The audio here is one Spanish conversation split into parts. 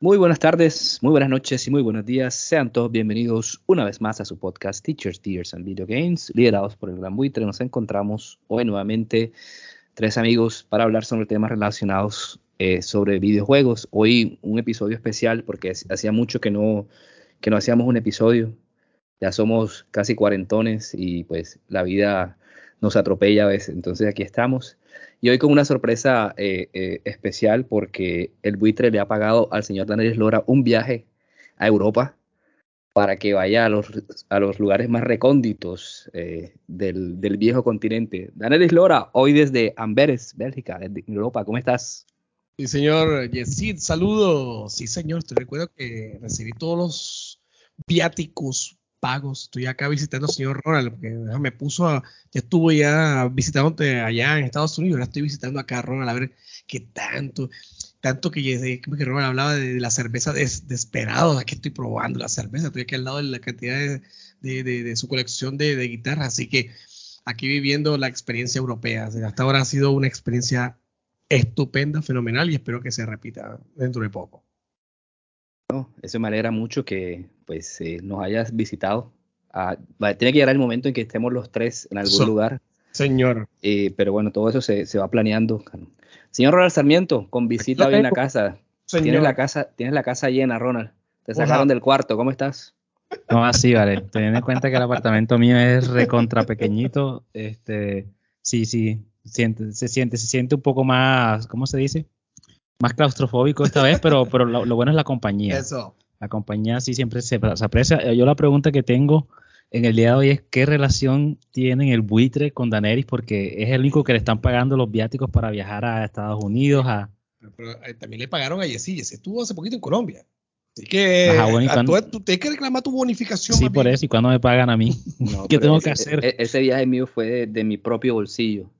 Muy buenas tardes, muy buenas noches y muy buenos días. Sean todos bienvenidos una vez más a su podcast Teachers, Tears and Video Games, liderados por el Gran Buitre. Nos encontramos hoy nuevamente tres amigos para hablar sobre temas relacionados eh, sobre videojuegos. Hoy un episodio especial porque hacía mucho que no, que no hacíamos un episodio. Ya somos casi cuarentones y pues la vida nos atropella a veces. Entonces aquí estamos. Y hoy con una sorpresa eh, eh, especial porque el buitre le ha pagado al señor Daniel Lora un viaje a Europa para que vaya a los, a los lugares más recónditos eh, del, viejo continente. Daniel Lora, hoy desde Amberes, Bélgica, desde Europa, ¿cómo estás? Sí, señor Yesid, saludos. Sí, señor, te recuerdo que recibí todos los viáticos pagos. Estoy acá visitando al señor Ronald, porque me puso a, ya estuvo ya visitándote allá en Estados Unidos, ahora estoy visitando acá a Ronald a ver qué tanto, tanto que, Ronald hablaba de, la cerveza desesperado, aquí estoy probando la cerveza, estoy aquí al lado de la cantidad de, su colección de, guitarras, así que aquí viviendo la experiencia europea. hasta ahora ha sido una experiencia estupenda, fenomenal y espero que se repita dentro de poco. Eso me alegra mucho que pues eh, nos hayas visitado. Ah, tiene que llegar el momento en que estemos los tres en algún lugar. Señor. Eh, pero bueno, todo eso se, va planeando. Señor Ronald Sarmiento, con visita hoy en la casa. Tienes la casa, tienes la casa llena, Ronald. Te sacaron del cuarto, ¿cómo estás? No, así, vale. Teniendo en cuenta que el apartamento mío es recontra pequeñito, este, sí, sí, siente, se siente, se siente un poco más, ¿cómo se dice? Más claustrofóbico esta vez, pero, pero lo bueno es la compañía. Eso. La compañía sí siempre se, aprecia. Yo la pregunta que tengo en el día de hoy es qué relación tienen el buitre con Daneris, porque es el único que le están pagando los viáticos para viajar a Estados Unidos. A... Pero, eh, también le pagaron a Jessy, Jessy estuvo hace poquito en Colombia. Así que tú, tienes que reclamar tu bonificación. Sí, por eso, y cuando me pagan a mí, ¿qué tengo que hacer? E, ese, viaje mío fue de, mi propio bolsillo.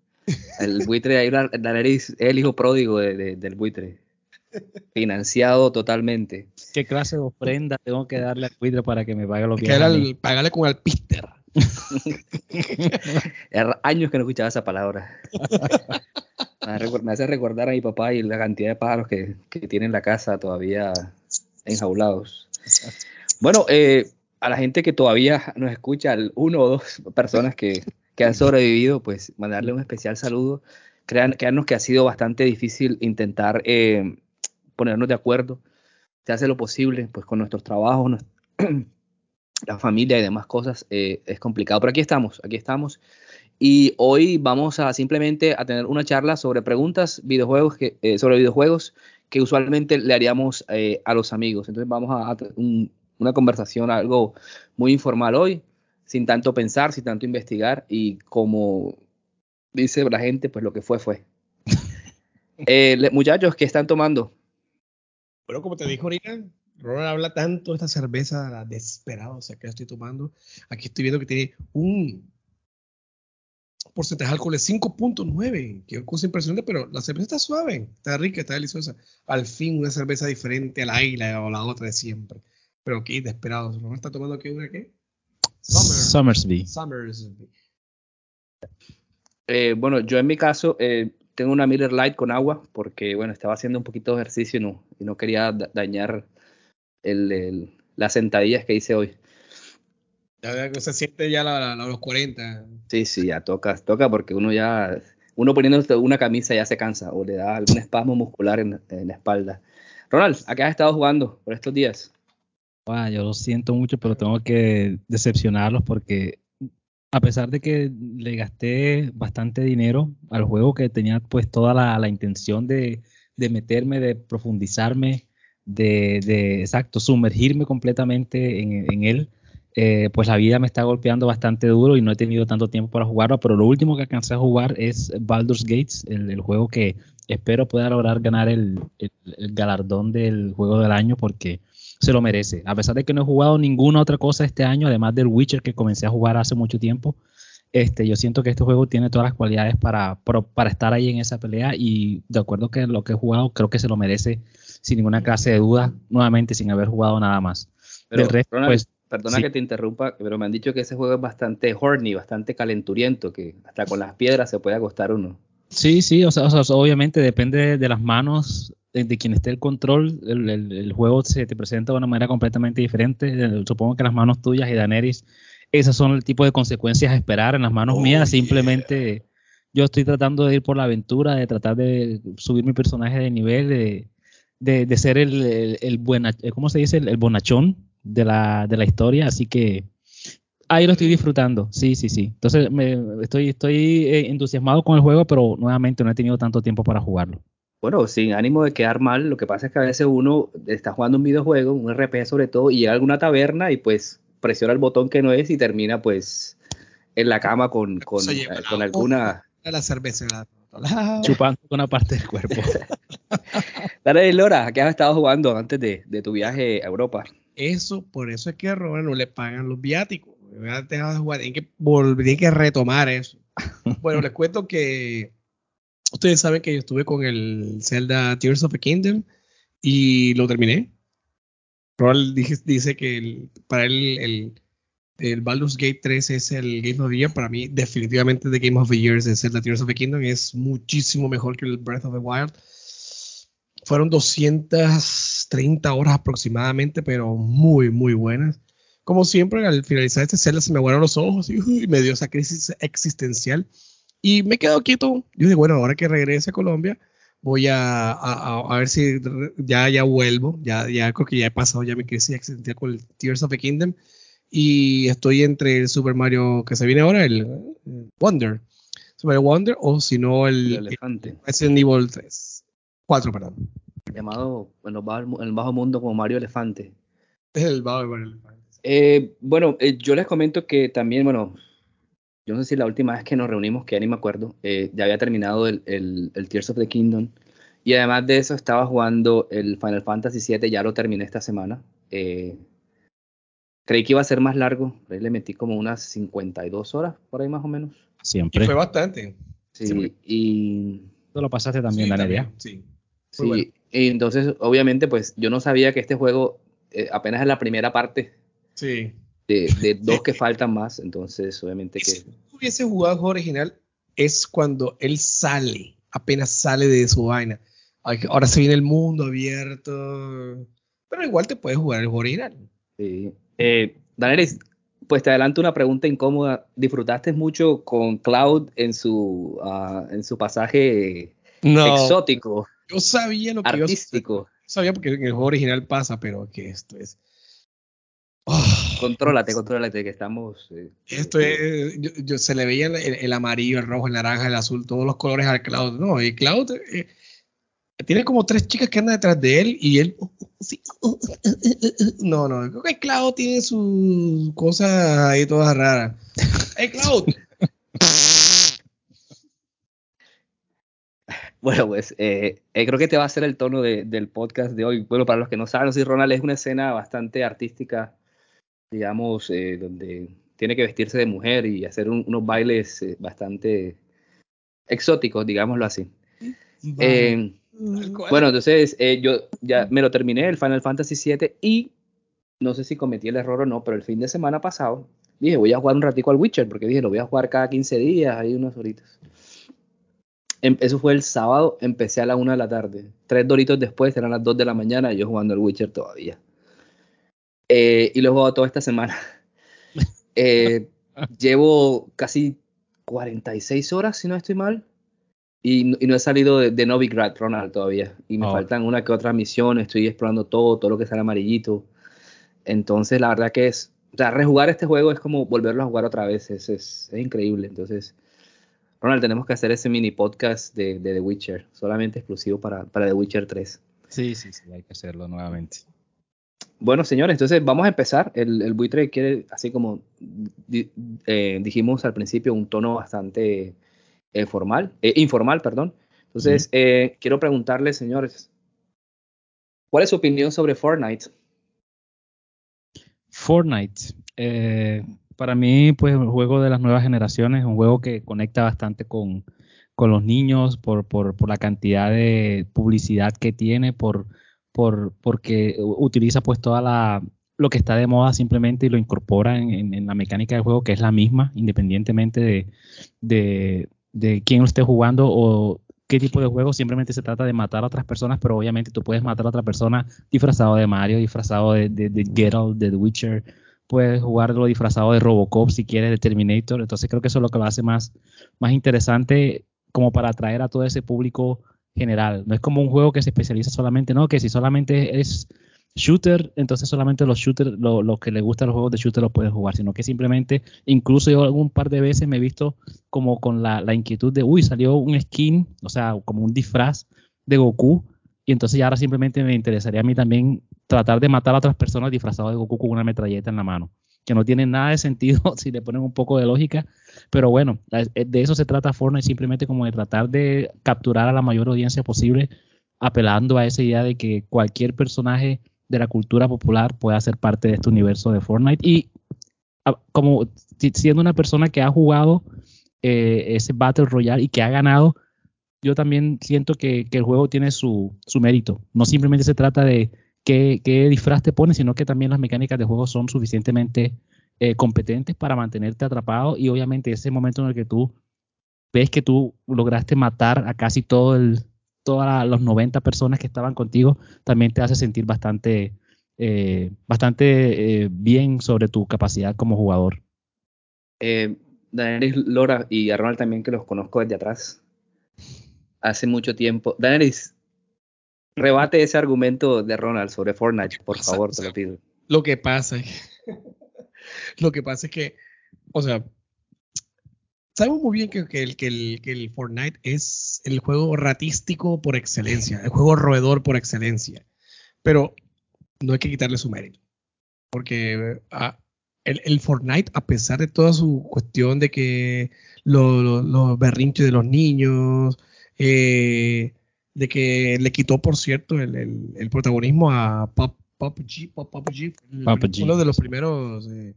El buitre, ahí, Daenerys es el hijo pródigo del buitre. Financiado totalmente. ¿Qué clase de ofrenda tengo que darle al cuidro para que me pague los viajes? Pagarle con el pister. años que no escuchaba esa palabra. me hace recordar a mi papá y la cantidad de pájaros que, que tiene la casa todavía enjaulados. Bueno, eh, a la gente que todavía nos escucha, uno o dos personas que, que han sobrevivido, pues mandarle un especial saludo. Crean, créanos que ha sido bastante difícil intentar eh, ponernos de acuerdo. Se hace lo posible, pues con nuestros trabajos, la familia y demás cosas, eh, es complicado. Pero aquí estamos, aquí estamos. Y hoy vamos a simplemente a tener una charla sobre preguntas videojuegos que, eh, sobre videojuegos que usualmente le haríamos eh, a los amigos. Entonces vamos a, tener una conversación, algo muy informal hoy, sin tanto pensar, sin tanto investigar y como dice la gente, pues lo que fue fue. muchachos, ¿qué están tomando? Bueno, como te dijo ahorita, Ronald habla tanto de esta cerveza la o sea, que estoy tomando. Aquí estoy viendo que tiene un porcentaje de alcohol de 5.9, que cosa impresionante, pero la cerveza está suave, está rica, está deliciosa. Al fin una cerveza diferente a la isla o la otra de siempre. Pero aquí, desesperado. ¿Ronald está tomando aquí una qué? Summersby. Summersby. Eh, bueno, yo en mi caso eh, tengo una Miller Light con agua porque, bueno, estaba haciendo un poquito de ejercicio y no, y no quería dañar el, las sentadillas que hice hoy. Ya se siente ya a los 40. Sí, sí, ya toca, toca porque uno ya, uno poniéndose una camisa ya se cansa o le da algún espasmo muscular en, la espalda. Ronald, ¿a qué has estado jugando por estos días? Yo lo siento mucho, pero tengo que decepcionarlos porque a pesar de que le gasté bastante dinero al juego, que tenía pues toda la, intención de, meterme, de profundizarme, de, exacto, sumergirme completamente en, él, eh, pues la vida me está golpeando bastante duro y no he tenido tanto tiempo para jugarlo, pero lo último que alcancé a jugar es Baldur's Gates, el, juego que espero pueda lograr ganar el, el, galardón del juego del año porque se lo merece. A pesar de que no he jugado ninguna otra cosa este año, además del Witcher que comencé a jugar hace mucho tiempo, este, yo siento que este juego tiene todas las cualidades para, para, estar ahí en esa pelea y de acuerdo que lo que he jugado, creo que se lo merece sin ninguna clase de duda, nuevamente sin haber jugado nada más. Pero, pues, perdona que te interrumpa, pero me han dicho que ese juego es bastante horny, bastante calenturiento, que hasta con las piedras se puede acostar uno. Sí, sí, o sea, obviamente depende de las manos de, quien esté el control, el, juego se te presenta de una manera completamente diferente. Eh, supongo que las manos tuyas y Daenerys, esas son el tipo de consecuencias a esperar. En las manos oh, mías, simplemente yo estoy tratando de ir por la aventura, de tratar de subir mi personaje de nivel, de, de, ser el, el, buena, eh, ¿cómo se dice? El, bonachón de la, de la historia. Así que ahí lo estoy disfrutando. Sí, sí, sí. Entonces me, estoy, estoy eh, entusiasmado con el juego, pero nuevamente no he tenido tanto tiempo para jugarlo. Bueno, sin ánimo de quedar mal, lo que pasa es que a veces uno está jugando un videojuego, un RP sobre todo, y llega a alguna taberna y pues presiona el botón que no es y termina pues en la cama con, con, eh, con alguna... La cerveza. Chupando una parte del cuerpo. Dale, Lora, ¿qué has estado jugando antes de, de, tu viaje a Europa? Eso, por eso es que a Robert no le pagan los viáticos. Tienen que volver, que retomar eso. Bueno, les cuento que Ustedes saben que yo estuve con el Zelda Tears of the Kingdom y lo terminé. Roll dice que para él el, el, Baldur's Gate 3 es el Game of the Year. Para mí, definitivamente, The Game of the Year es Zelda Tears of the Kingdom. Es muchísimo mejor que el Breath of the Wild. Fueron 230 horas aproximadamente, pero muy, muy buenas. Como siempre, al finalizar este Zelda se me aguaron los ojos y me dio esa crisis existencial y me he quedado quieto. Yo digo, bueno, ahora que regrese a Colombia, voy a, a, ver si ya, ya vuelvo. Ya, ya creo que ya he pasado ya mi crisis existencial con el Tears of the Kingdom. Y estoy entre el Super Mario que se viene ahora, el, Wonder. Super Mario Wonder, o si no, el, el elefante. Resident Evil 3. 4, perdón. Llamado en, el bajo mundo como Mario Elefante. El bajo Mario Elefante. Eh, bueno, eh, yo les comento que también, bueno, yo no sé si la última vez que nos reunimos, que ya ni me acuerdo, eh, ya había terminado el, el, Tears of the Kingdom. Y además de eso estaba jugando el Final Fantasy VII, ya lo terminé esta semana. Eh, creí que iba a ser más largo, ahí le metí como unas 52 horas, por ahí más o menos. Siempre. Y fue bastante. Sí, y... Tú lo pasaste también, Daniel. Sí. Sí, y entonces obviamente pues yo no sabía que este juego eh, apenas es la primera parte. Sí de, dos que faltan más, entonces obviamente que... Si hubiese jugado el juego original, es cuando él sale, apenas sale de su vaina. Ahora se viene el mundo abierto, pero igual te puedes jugar el juego original. Sí. Eh, pues te adelanto una pregunta incómoda. ¿Disfrutaste mucho con Cloud en su, ah, en su pasaje exótico? Yo sabía lo que artístico. Yo sabía porque en el juego original pasa, pero que esto es contrólate, contrólate, que estamos. Eh, esto es. Yo, se le veía el, amarillo, el rojo, el naranja, el azul, todos los colores al Cloud. No, y Cloud eh, tiene como tres chicas que andan detrás de él y él. no, no, creo que Cloud tiene sus cosas ahí todas raras. ¡Hey, Cloud! Bueno, pues eh, creo que te va a ser el tono del podcast de hoy. Bueno, para los que no saben, sí, Ronald es una escena bastante artística digamos, eh, donde tiene que vestirse de mujer y hacer unos bailes eh, bastante exóticos, digámoslo así. Eh, bueno, entonces yo ya me lo terminé, el Final Fantasy VII, y no sé si cometí el error o no, pero el fin de semana pasado dije, voy a jugar un ratico al Witcher, porque dije, lo voy a jugar cada 15 días, ahí unas horitas. Em, eso fue el sábado, empecé a la una de la tarde. Tres doritos después, eran las 2 de la mañana, y yo jugando al Witcher todavía. Eh, y lo he jugado toda esta semana. Eh, llevo casi 46 horas, si no estoy mal. Y, no he salido de, Novigrad, Ronald, todavía. Y me oh. faltan una que otra misión. Estoy explorando todo, todo lo que sale amarillito. Entonces, la verdad que es. O sea, rejugar este juego es como volverlo a jugar otra vez. Es, es, increíble. Entonces, Ronald, tenemos que hacer ese mini podcast de, de The Witcher. Solamente exclusivo para, para The Witcher 3. Sí, sí, sí, hay que hacerlo nuevamente. Bueno, señores, entonces vamos a empezar. El, buitre quiere, así como eh, dijimos al principio, un tono bastante eh, formal, eh, informal, perdón. Entonces, quiero preguntarles, señores, ¿cuál es su opinión sobre Fortnite? Fortnite. Eh, para mí, pues, un juego de las nuevas generaciones, un juego que conecta bastante con, con los niños por, por, por, la cantidad de publicidad que tiene, por, por, porque utiliza pues toda la lo que está de moda simplemente y lo incorpora en, la mecánica del juego, que es la misma, independientemente de, de, de quién esté jugando o qué tipo de juego, simplemente se trata de matar a otras personas, pero obviamente tú puedes matar a otra persona disfrazado de Mario, disfrazado de, de, de Geralt, de The Witcher, puedes jugarlo disfrazado de Robocop si quieres, de Terminator, entonces creo que eso es lo que lo hace más, más interesante como para atraer a todo ese público general. No es como un juego que se especializa solamente, no, que si solamente es shooter, entonces solamente los shooters, los lo que les gustan los juegos de shooter los pueden jugar, sino que simplemente, incluso yo algún par de veces me he visto como con la, la inquietud de, uy, salió un skin, o sea, como un disfraz de Goku, y entonces ya ahora simplemente me interesaría a mí también tratar de matar a otras personas disfrazadas de Goku con una metralleta en la mano, que no tiene nada de sentido si le ponen un poco de lógica, pero bueno, de eso se trata Fortnite, simplemente como de tratar de capturar a la mayor audiencia posible, apelando a esa idea de que cualquier personaje de la cultura popular pueda ser parte de este universo de Fortnite. Y como siendo una persona que ha jugado eh, ese Battle Royale y que ha ganado, yo también siento que, que el juego tiene su, su, mérito. No simplemente se trata de qué, disfraz te pones, sino que también las mecánicas de juego son suficientemente eh, competentes para mantenerte atrapado y obviamente ese momento en el que tú ves que tú lograste matar a casi todas las 90 personas que estaban contigo, también te hace sentir bastante, eh, bastante eh, bien sobre tu capacidad como jugador. Eh, Lora y a Ronald también, que los conozco desde atrás, hace mucho tiempo. Daenerys, rebate ese argumento de Ronald sobre Fortnite, por favor, te lo pido. Lo que pasa lo que pasa es que, o sea, sabemos muy bien que, que, el, que, el, que, el, Fortnite es el juego ratístico por excelencia, el juego roedor por excelencia. Pero no hay que quitarle su mérito. Porque ah, el, el, Fortnite, a pesar de toda su cuestión de que los lo, lo berrinches de los niños, eh, de que le quitó, por cierto, el, el protagonismo a Pop, Pop G, Pop, Pop G, uno de los primeros eh,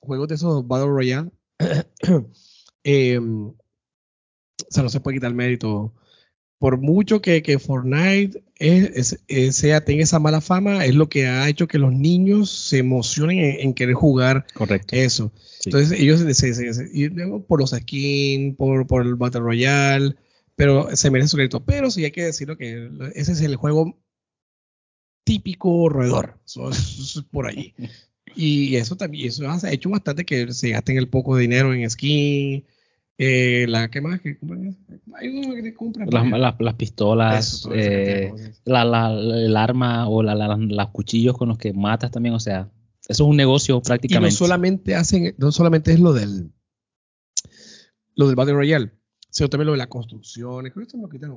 juegos de esos Battle Royale. Eh, o sea, no se puede quitar el mérito. Por mucho que, que Fortnite es, es, sea, tenga esa mala fama, es lo que ha hecho que los niños se emocionen en, en querer jugar Correcto. eso. Sí. Entonces, ellos se, se, se, por los skins, por, por el Battle Royale, pero se merece su crédito. Pero sí hay que decirlo que ese es el juego típico roedor. Eso, eso es por allí. Y eso también, eso ha hecho bastante que se gasten el poco de dinero en skin, eh, la que más que hay uno que compra las, las, las, pistolas Eso, eh, la, la, el arma o los cuchillos con los que matas también o sea eso es un negocio prácticamente y no solamente hacen no solamente es lo del lo del Battle Royale sino también lo de la construcción eso lo quitan,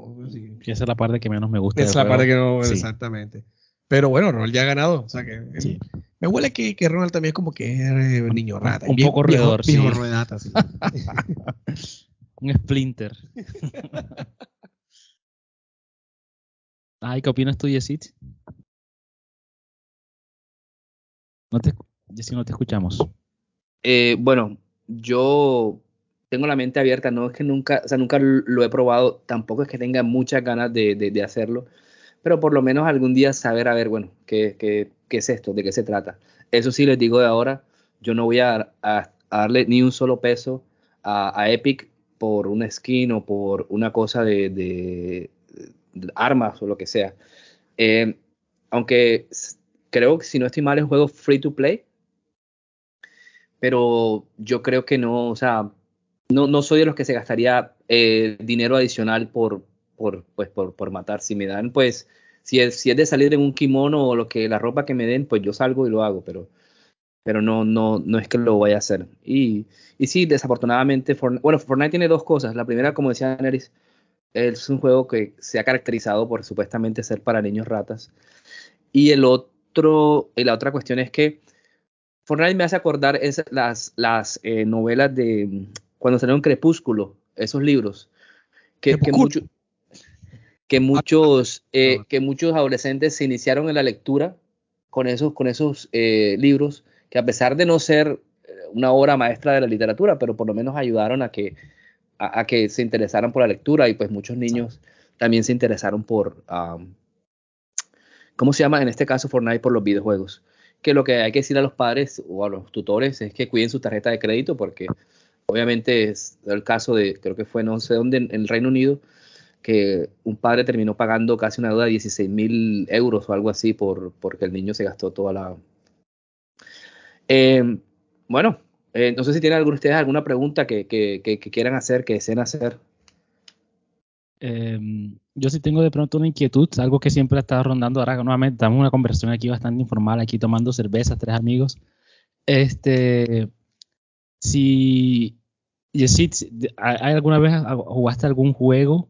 esa es la parte que menos me gusta esa es la juego. parte que no sí. exactamente pero bueno, Ronald ya ha ganado. O sea que sí. me huele que, que, Ronald también es como que es eh, niño rata. Un viejo, poco roedor, viejo, viejo sí. ruedata, sí. Un splinter. Ay, ¿qué opinas tú, Yesit? No te, Yesit, no te escuchamos. Eh, bueno, yo tengo la mente abierta, no es que nunca, o sea, nunca lo he probado, tampoco es que tenga muchas ganas de, hacerlo pero por lo menos algún día saber, a ver, bueno, ¿qué, es esto? ¿De qué se trata? Eso sí les digo de ahora, yo no voy a, darle ni un solo peso a, Epic por una skin o por una cosa de armas o lo que sea. Eh, aunque creo que si no estoy mal es un juego free to play, pero yo creo que no, o sea, no, no soy de los que se gastaría eh, dinero adicional por, por, pues, por, por matar. Si me dan, pues, si es, si es de salir en un kimono o lo que, la ropa que me den, pues yo salgo y lo hago, pero, pero no, no, no es que lo vaya a hacer. Y, y sí, desafortunadamente, bueno, Fortnite tiene dos cosas. La primera, como decía Neris, es un juego que se ha caracterizado por supuestamente ser para niños ratas. Y el otro, y la otra cuestión es que Fortnite me hace acordar es las, las eh, novelas de cuando salió un Crepúsculo, esos libros, que, que mucho, que muchos, eh, que muchos adolescentes se iniciaron en la lectura con esos, con esos eh, libros que a pesar de no ser eh, una obra maestra de la literatura, pero por lo menos ayudaron a que, a, que se interesaran por la lectura y pues muchos niños también se interesaron por, ¿cómo se llama? En este caso Fortnite por los videojuegos. Que lo que hay que decir a los padres o a los tutores es que cuiden su tarjeta de crédito porque obviamente es el caso de, creo que fue no sé dónde, en el Reino Unido, que un padre terminó pagando casi una deuda de 16 mil euros o algo así por, porque el niño se gastó toda la... Eh, bueno, eh, no sé si tienen alguno ustedes alguna pregunta que, que, que, quieran hacer, que deseen hacer. Em, yo sí tengo de pronto una inquietud, algo que siempre ha estado rondando. Ahora nuevamente estamos una conversación aquí bastante informal, aquí tomando cerveza, tres amigos. Este, si, si ¿hay alguna vez jugaste algún juego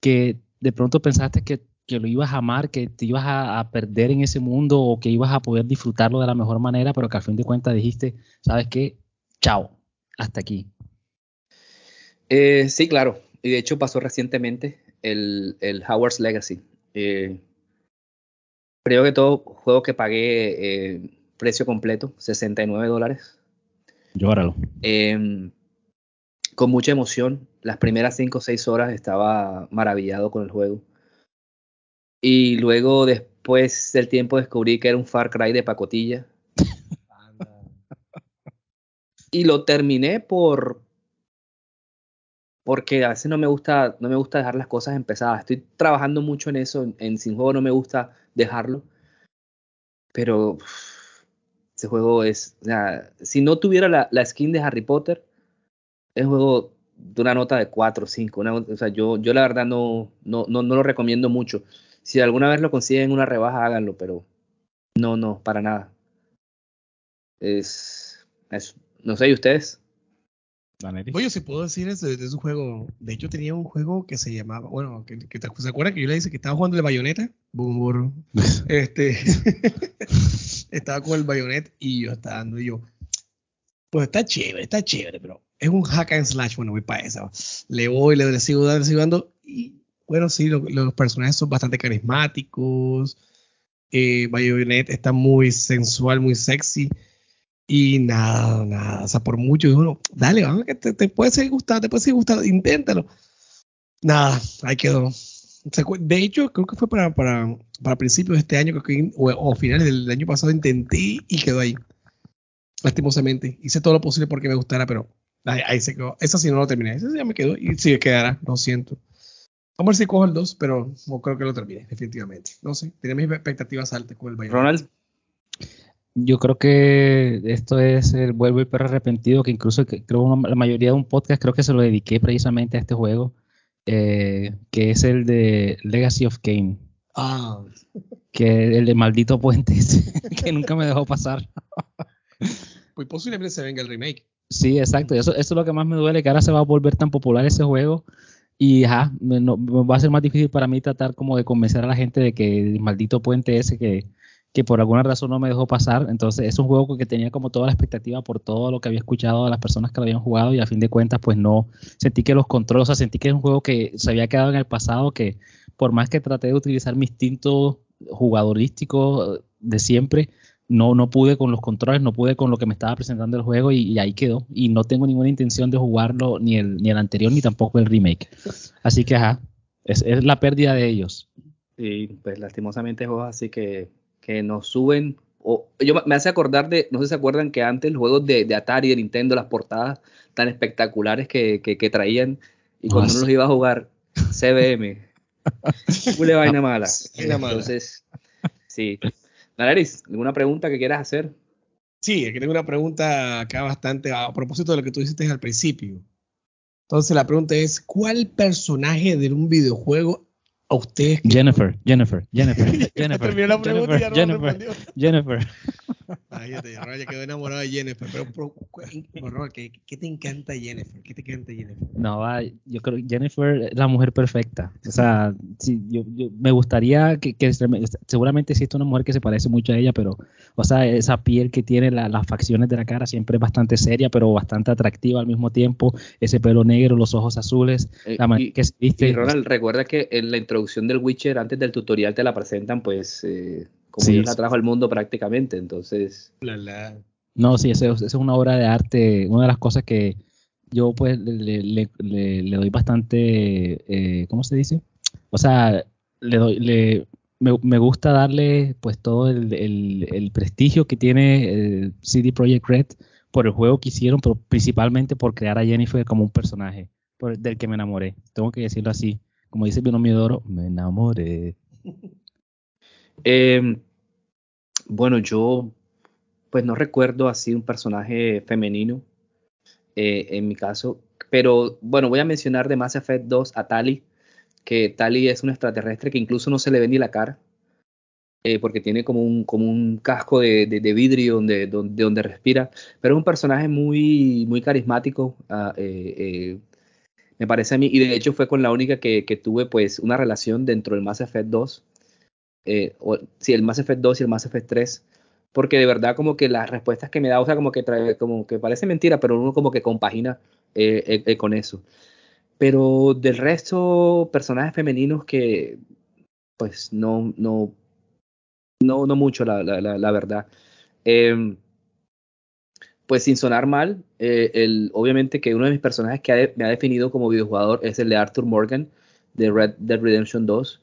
que de pronto pensaste que, lo ibas a amar, que te ibas a, perder en ese mundo o que ibas a poder disfrutarlo de la mejor manera, pero que al fin de cuentas dijiste, ¿sabes qué? Chao, hasta aquí. Eh, sí, claro. Y de hecho pasó recientemente el, el Howard's Legacy. Eh, creo que todo juego que pagué eh, precio completo, 69 dólares. Llóralo. Eh, con mucha emoción. Las primeras 5 o 6 horas estaba maravillado con el juego. Y luego, después del tiempo, descubrí que era un Far Cry de pacotilla. y lo terminé por. Porque a veces no me gusta, no me gusta dejar las cosas empezadas. Estoy trabajando mucho en eso. En, Sin Juego no me gusta dejarlo. Pero ese juego es. O sea, si no tuviera la, la skin de Harry Potter, es un juego de una nota de 4 o 5. o sea, yo, yo la verdad no, no, no, lo recomiendo mucho. Si alguna vez lo consiguen una rebaja, háganlo, pero no, no, para nada. Es, es no sé, ¿y ustedes? Oye, si puedo decir eso, es un juego. De hecho, tenía un juego que se llamaba, bueno, que, ¿se acuerdan que yo le dije que estaba jugando el bayoneta? Boom, este, estaba con el bayonet y yo estaba dando y yo, pues está chévere, está chévere, pero es un hack and slash, bueno, voy para eso. Le voy, le, sigo dando, le sigo dando. Y bueno, sí, los personajes son bastante carismáticos. Eh, Bayonet está muy sensual, muy sexy. Y nada, nada. O sea, por mucho, digo, dale, vamos, que te, puede seguir gustando, te puede seguir gustando, inténtalo. Nada, ahí quedó. De hecho, creo que fue para, para, para principios de este año, creo que, o, o finales del año pasado, intenté y quedó ahí lastimosamente. Hice todo lo posible porque me gustara, pero ahí, se quedó. Esa sí no lo terminé. Esa sí ya me quedó y sí quedará, lo siento. Vamos a ver si cojo el 2, pero no creo que lo termine, definitivamente. No sé, tenía mis expectativas altas con el Bayern. Ronald. Yo creo que esto es el vuelvo y perro arrepentido, que incluso creo la mayoría de un podcast creo que se lo dediqué precisamente a este juego, eh, que es el de Legacy of Kane. Ah. Que el de maldito puentes, que nunca me dejó pasar. Pues posiblemente se venga el remake. Sí, exacto. Eso, eso es lo que más me duele, que ahora se va a volver tan popular ese juego. Y ajá, me, va a ser más difícil para mí tratar como de convencer a la gente de que el maldito puente ese que, que por alguna razón no me dejó pasar. Entonces es un juego que tenía como toda la expectativa por todo lo que había escuchado de las personas que lo habían jugado y a fin de cuentas pues no sentí que los controles, o sea, sentí que es un juego que se había quedado en el pasado, que por más que traté de utilizar mi instinto jugadorístico de siempre, no, no pude con los controles, no pude con lo que me estaba presentando el juego y, ahí quedó. Y no tengo ninguna intención de jugarlo ni el, ni el anterior ni tampoco el remake. Así que, ajá, es, la pérdida de ellos. Sí, pues lastimosamente juegos así que, que nos suben. O, yo me hace acordar de, no sé si se acuerdan que antes los juegos de, de Atari, de Nintendo, las portadas tan espectaculares que, que, traían y cuando uno los iba a jugar, CBM. Una vaina mala. Entonces, sí. Nalaris, ¿alguna pregunta que quieras hacer? Sí, aquí tengo una pregunta acá bastante a propósito de lo que tú dijiste al principio. Entonces la pregunta es, ¿cuál personaje de un videojuego a ustedes? Jennifer, Jennifer, Jennifer, Jennifer, Jennifer, Jennifer, Jennifer. Ay, ya, te, ya quedó enamorado de Jennifer. Pero, pero ¿qué, ¿qué, te encanta Jennifer? ¿Qué te encanta Jennifer? No, yo creo que Jennifer es la mujer perfecta. O sea, sí, yo, yo me gustaría que, que, seguramente existe una mujer que se parece mucho a ella, pero, o sea, esa piel que tiene, las facciones de la cara siempre es bastante seria, pero bastante atractiva al mismo tiempo. Ese pelo negro, los ojos azules, eh, la manera que se viste. Y Ronald, recuerda que en la introducción del Witcher, antes del tutorial, te la presentan, pues. Eh, como Dios la trajo al mundo prácticamente, entonces. La, No, sí, esa es una obra de arte, una de las cosas que yo pues le, le, le, doy bastante, eh, ¿cómo se dice? O sea, le doy, le, me, me gusta darle pues todo el, el, el prestigio que tiene eh, CD Projekt Red por el juego que hicieron, pero principalmente por crear a Jennifer como un personaje por, del que me enamoré. Tengo que decirlo así. Como dice Binomio me enamoré. Eh, bueno, yo pues no recuerdo así un personaje femenino eh, en mi caso, pero bueno, voy a mencionar de Mass Effect 2 a Tali, que Tali es un extraterrestre que incluso no se le ve ni la cara, eh, porque tiene como un, como un casco de, de, vidrio donde, donde, respira, pero es un personaje muy, muy carismático, uh, me parece a mí, y de hecho fue con la única que, que tuve pues una relación dentro del Mass Effect 2, o, sí, el Mass Effect 2 y el Mass Effect 3, porque de verdad como que las respuestas que me da, o sea, como que trae, como que parece mentira, pero uno como que compagina eh, eh, eh, con eso. Pero del resto, personajes femeninos que, pues, no, no, no, no mucho, la, la, la, verdad. Em, pues sin sonar mal, el, obviamente que uno de mis personajes que me ha definido como videojugador es el de Arthur Morgan de Red Dead Redemption 2.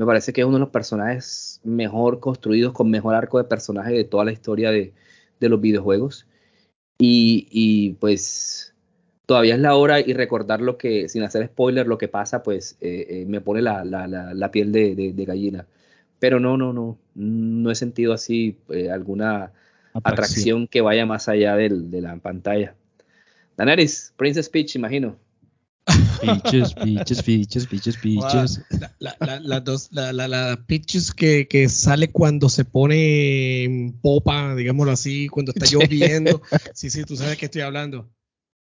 Me parece que es uno de los personajes mejor construidos, con mejor arco de personaje de toda la historia de, de los videojuegos. Y, y, pues todavía es la hora y recordar lo que, sin hacer spoiler, lo que pasa, pues eh, eh, me pone la, la, la, piel de, de, gallina. Pero no, no, no, no he sentido así eh, alguna atracción. que vaya más allá del, de la pantalla. Daenerys, Princess Peach, imagino. Peaches, peaches, peaches, peaches, peaches. La, la, la, dos, la, la, la peaches que, que sale cuando se pone en popa, digámoslo así, cuando está lloviendo. Sí, sí, tú sabes que estoy hablando.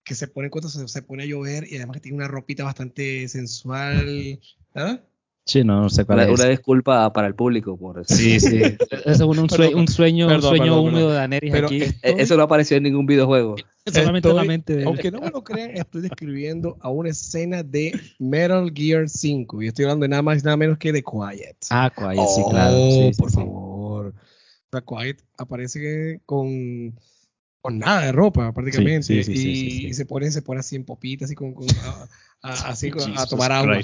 Que se pone cuando se, se pone a llover y además que tiene una ropita bastante sensual. ¿Ah? Sí, no, no sé cuál una, es. Una disculpa para el público por eso. Sí, sí. es un, un, sueño, un sueño, un sueño húmedo de Daenerys aquí. Eso no apareció en ningún videojuego. Solamente estoy, Aunque no me lo crean, estoy describiendo a una escena de Metal Gear 5. Y estoy hablando de nada más y nada menos que de Quiet. Ah, Quiet, sí, claro. Sí, por favor. La Quiet aparece con con nada de ropa prácticamente y, se pone se pone así en popitas así con, con a, así a tomar agua.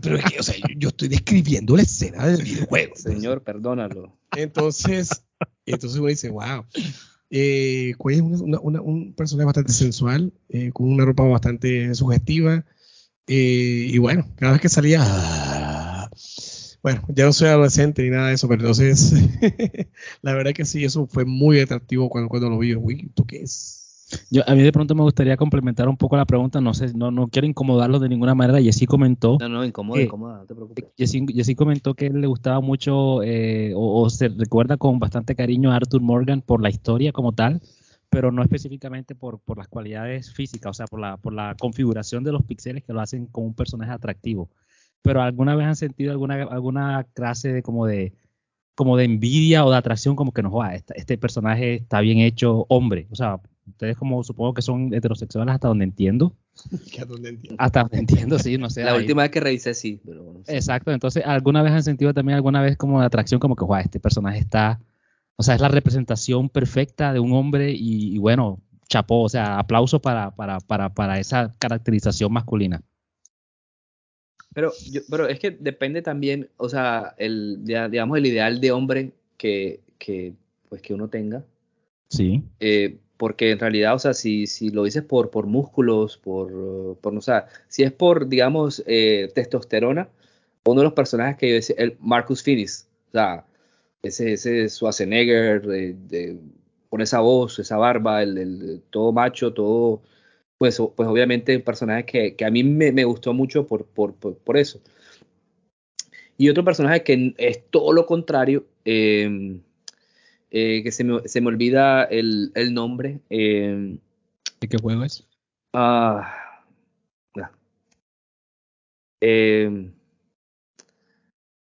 Pero es que, o sea, yo, estoy describiendo la escena del videojuego señor perdónalo. Entonces entonces uno dice wow eh, es un personaje bastante sensual eh, con una ropa bastante sugestiva eh, y bueno cada vez que salía bueno, ya no soy adolescente ni nada de eso, pero entonces, la verdad que sí, eso fue muy atractivo cuando, cuando lo vi. Uy, ¿tú qué es? Yo, a mí de pronto me gustaría complementar un poco la pregunta, no sé, no, no quiero incomodarlo de ninguna manera. Jessy comentó. No, no, incomoda, incomoda, no te preocupes. Jessy, comentó que él le gustaba mucho eh, o, se recuerda con bastante cariño a Arthur Morgan por la historia como tal, pero no específicamente por, por las cualidades físicas, o sea, por la, por la configuración de los píxeles que lo hacen como un personaje atractivo pero alguna vez han sentido alguna, alguna clase de como de como de envidia o de atracción, como que no, joda, este, este, personaje está bien hecho hombre. O sea, ustedes como supongo que son heterosexuales hasta donde entiendo. Hasta donde entiendo, sí, no sé. La última vez que revisé, sí. Exacto, entonces alguna vez han sentido también alguna vez como de atracción, como que, joda, este personaje está, o sea, es la representación perfecta de un hombre y, y bueno, chapó, o sea, aplauso para, para, para, para esa caracterización masculina. Pero, yo, pero es que depende también, o sea, el, digamos, el ideal de hombre que, que, pues, que uno tenga. Sí. Eh, porque en realidad, o sea, si, si lo dices por, por músculos, por, por, o sea, si es por, digamos, eh, testosterona, uno de los personajes que yo decía, el Marcus Finis, o sea, ese, ese Schwarzenegger, de, con esa voz, esa barba, el, el, todo macho, todo pues, pues obviamente un personaje que, que a mí me, me, gustó mucho por, por, por, eso. Y otro personaje que es todo lo contrario, eh, eh, que se me, se me, olvida el, el nombre. Eh, ¿De qué juego es? Ah, eh,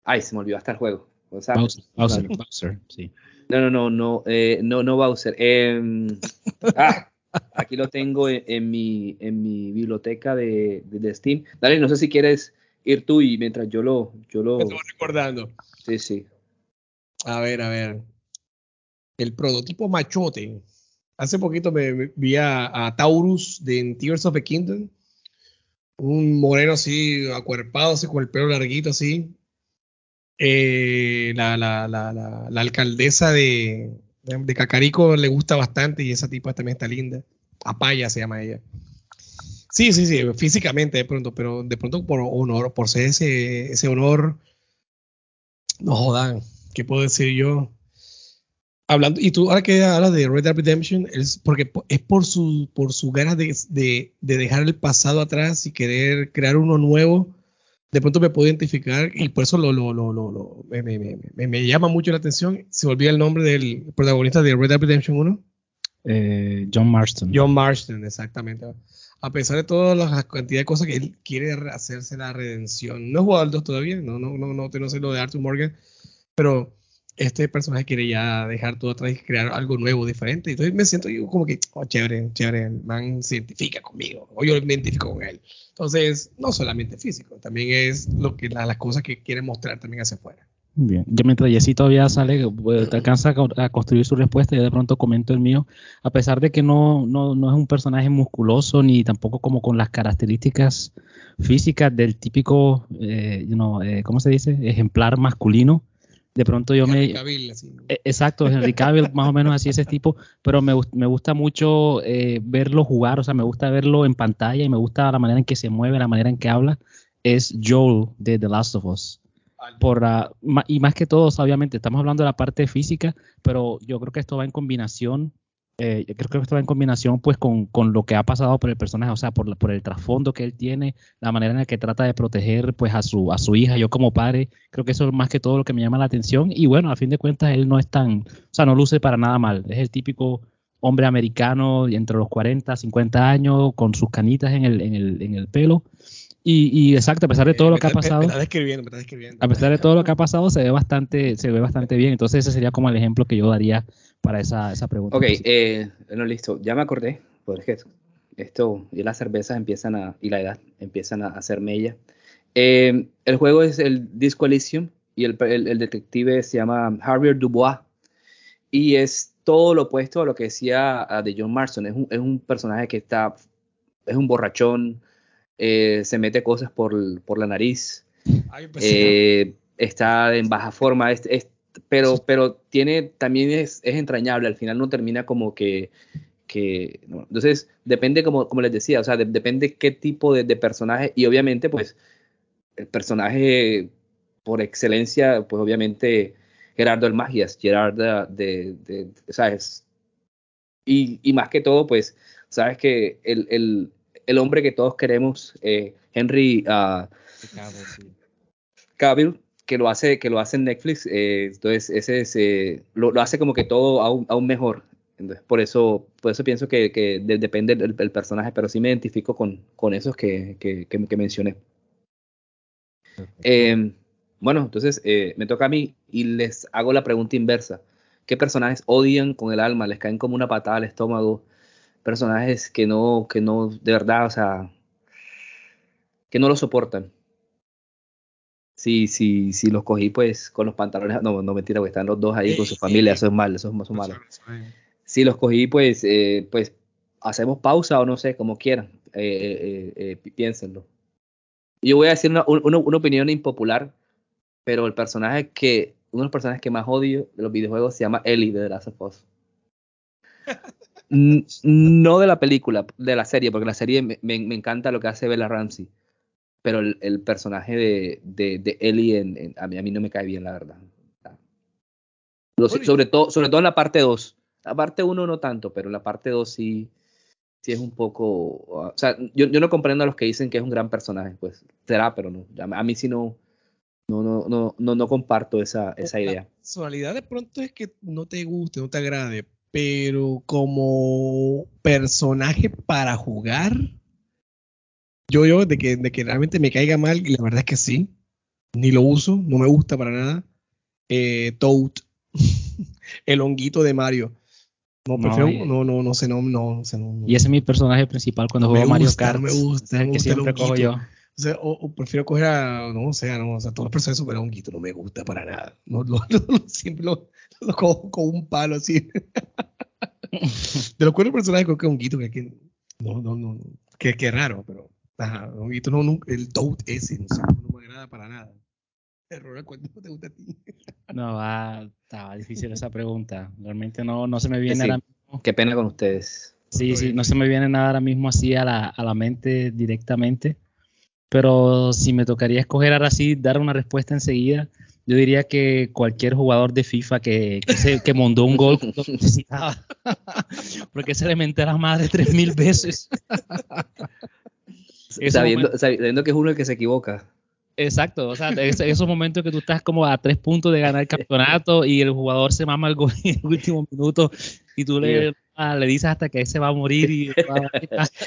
ay, se me olvidó hasta el juego. O sea, Bowser, Bowser, Bowser, sí. No, no, no, no, eh, no, no Bowser. Ah, Aquí lo tengo en, mi, en mi biblioteca de, de, Steam. Dale, no sé si quieres ir tú y mientras yo lo... Yo lo... Estoy recordando. Sí, sí. A ver, a ver. El prototipo machote. Hace poquito me, me vi a, a Taurus de en Tears of the Kingdom. Un moreno así, acuerpado, así, con el pelo larguito así. Eh, la, la, la alcaldesa de, de, Cacarico le gusta bastante y esa tipa también está linda. Apaya se llama ella. Sí, sí, sí, físicamente de pronto, pero de pronto por honor, por ser ese, ese honor, no jodan, ¿qué puedo decir yo? Hablando, y tú ahora que hablas de Red Dead Redemption, es porque po- es por su, por su ganas de, de dejar el pasado atrás y querer crear uno nuevo. De pronto me puedo identificar y por eso lo, lo, lo, lo, me, me, me, me- llama mucho la atención. Se olvida el nombre del protagonista de Red Dead Redemption 1. Eh, John Marston. John Marston, exactamente. A pesar de toda la cantidad de cosas que él quiere hacerse la redención. No he jugado al 2 todavía, no, no, no, no, no sé lo de Arthur Morgan, pero este personaje quiere ya dejar todo atrás y crear algo nuevo, diferente. Entonces me siento yo como que, oh, chévere, chévere, el man se identifica conmigo, o yo me identifico con él. Entonces, no solamente físico, también es lo que la- las cosas que quiere mostrar también hacia afuera. Bien. Yo mientras Jessy todavía sale, pues, te alcanza a co- a construir su respuesta, yo de pronto comento el mío. A pesar de que no, no, no es un personaje musculoso ni tampoco como con las características físicas del típico, eh, you know, eh, ¿cómo se dice? Ejemplar masculino. De pronto yo me, Henry Cavill, así. Eh, Exacto, Henry Cavill, más o menos así ese tipo, pero me, me gusta mucho eh, verlo jugar, o sea, me gusta verlo en pantalla y me gusta la manera en que se mueve, la manera en que habla. Es Joel de The Last of Us. Por, y más que todo, obviamente, estamos hablando de la parte física, pero yo creo que esto va en combinación, eh, creo que esto va en combinación pues con, con lo que ha pasado por el personaje, o sea, por, por el trasfondo que él tiene, la manera en la que trata de proteger pues a su, a su hija, yo como padre, creo que eso es más que todo lo que me llama la atención y bueno, a fin de cuentas él no es tan, o sea, no luce para nada mal, es el típico hombre americano entre los 40, 50 años, con sus canitas en el, en el, en el pelo. Y, y exacto, a pesar de todo Eh, lo que ha me- me- pasado, Me, me a pesar de todo lo que ha pasado, se ve bastante, se ve bastante bien. Entonces ese sería como el ejemplo que yo daría para esa, esa pregunta. Ok, eh, no, listo, ya me acordé, porque esto y las cervezas empiezan a, y la edad empiezan a hacer mella. Eh, el juego es el Disco Elysium y el, el- el detective se llama Javier Dubois y es todo lo opuesto a lo que decía de John Marston. Es un, es un personaje que está, es un borrachón, eh, se mete cosas por, por la nariz, Ay, pues, eh, está en baja forma, es- es- pero, pero tiene, también es, es entrañable, al final no termina como que, que no. entonces depende como, como les decía, o sea, de- depende qué tipo de, de personaje y obviamente pues el personaje por excelencia, pues obviamente Gerardo el Magias, Gerardo de, de, ¿sabes? Y, y más que todo, pues, sabes que el, el, el hombre que todos queremos, eh, Henry, ah, Cavill, que lo hace, que lo hace en Netflix, eh, entonces ese es, eh, lo, lo hace como que todo aún, aún mejor. Entonces, por eso, por eso pienso que, que de- depende del, del personaje, pero sí me identifico con, con esos que, que, que- que mencioné. Eh, bueno, entonces eh, me toca a mí y les hago la pregunta inversa. ¿Qué personajes odian con el alma? Les caen como una patada al estómago. Personajes que no, que no, de verdad, o sea, que no lo soportan. Sí, sí, sí, los cogí pues con los pantalones, no, no mentira, porque están los dos ahí con su familia, eso es malo, eso es malo. Si los cogí, pues, eh, pues hacemos pausa o no sé, como quieran, eh, eh, eh, pi- piénsenlo. Yo voy a decir una, un- una- una opinión impopular, pero el personaje que, uno de los personajes que más odio de los videojuegos se llama Ellie de The Last of Us. No de la película, de la serie, porque la serie me, me- me encanta lo que hace Bella Ramsey, pero el, el personaje de, de, de Ellie en- en- a, mí, a mí no me cae bien, la verdad. Lo sé- Bueno, y- sobre, todo, sobre todo en la parte 2. La parte 1 no tanto, pero en la parte 2 sí, sí es un poco... O sea, yo, yo no comprendo a los que dicen que es un gran personaje, pues será, pero no. A, mí sí no, no, no, no, no, no comparto esa, esa La idea. personalidad de pronto es que no te guste, no te agrade, pero como personaje para jugar, yo, yo, de que, de que realmente me caiga mal, y la verdad es que sí, ni lo uso, no me gusta para nada. Eh, Toad, el honguito de Mario. No, No, prefiero, y- no, no, no sé, no, no, no sé, no, no. Y ese es mi personaje principal cuando No juego Mario gusta, Kart. no me gusta, no me que gusta siempre cojo yo. O, sea, o- o prefiero coger a, no, o sea, no, o sea, todos los personajes super honguito no me gusta para nada. No, lo- lo- siempre lo, lo cojo con un palo así. de los cuatro personajes creo que es Honguito, que, que no, no, no, que, que raro, pero ajá, Honguito no, no el Toad ese, no sé, no me agrada para nada. Error, ¿cuánto te gusta a ti? No, va, estaba difícil esa pregunta. Realmente no, no se me viene Sí. ahora mismo. Qué pena con ustedes. Sí, sí, no se me viene nada ahora mismo así a la, a la mente directamente. Pero si me tocaría escoger ahora sí, dar una respuesta enseguida, yo diría que cualquier jugador de FIFA que, que, se- que mondó un gol lo necesitaba. Porque se le menté a la madre tres mil veces. Sabiendo, momento- sabiendo que es uno el que se equivoca. Exacto, o sea, es- esos momentos que tú estás como a tres puntos de ganar el campeonato y el jugador se mama el gol en el último minuto y tú le, ah, le dices hasta que se va a morir y va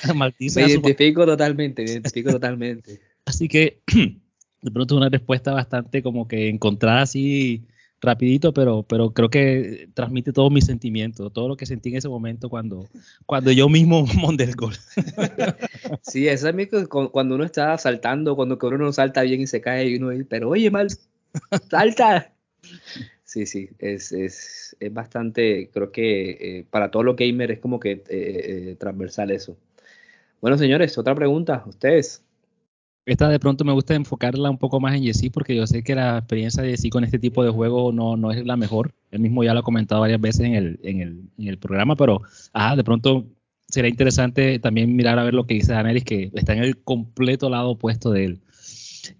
a maldice Me a identifico totalmente, me identifico totalmente. Así que de pronto es una respuesta bastante como que encontrada así rapidito, pero, pero creo que transmite todos mis sentimientos, todo lo que sentí en ese momento cuando, cuando yo mismo mondé el gol. Sí, eso es cuando uno está saltando, cuando uno no salta bien y se cae y uno dice, pero oye, mal, salta. Sí, sí, es, es, es bastante, creo que eh, para todos los gamers es como que eh, eh, transversal eso. Bueno, señores, otra pregunta, ustedes. Esta de pronto me gusta enfocarla un poco más en Jessy porque yo sé que la experiencia de Jessy con este tipo de juego no, no es la mejor. Él mismo ya lo ha comentado varias veces en el, en el, en el programa, pero ajá, de pronto sería interesante también mirar a ver lo que dice Danelis, que está en el completo lado opuesto de él.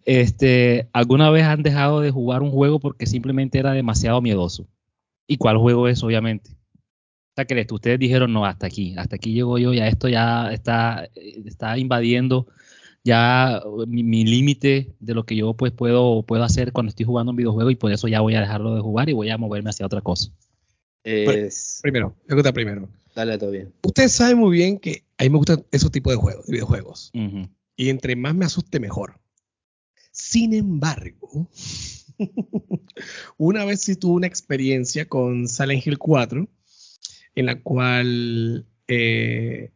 Este, ¿Alguna vez han dejado de jugar un juego porque simplemente era demasiado miedoso? ¿Y cuál juego es, obviamente? O que ustedes dijeron, no, hasta aquí, hasta aquí llego yo, ya esto ya está, eh, está invadiendo ya mi, mi límite de lo que yo pues puedo, puedo hacer cuando estoy jugando un videojuego y por eso ya voy a dejarlo de jugar y voy a moverme hacia otra cosa. Es... Primero, me gusta primero. Dale, todo bien. Ustedes saben muy bien que a mí me gustan esos tipos de juegos, de videojuegos. Y entre más me asuste, mejor. Sin embargo, una vez sí tuve una experiencia con Silent Hill 4, en la cual eh,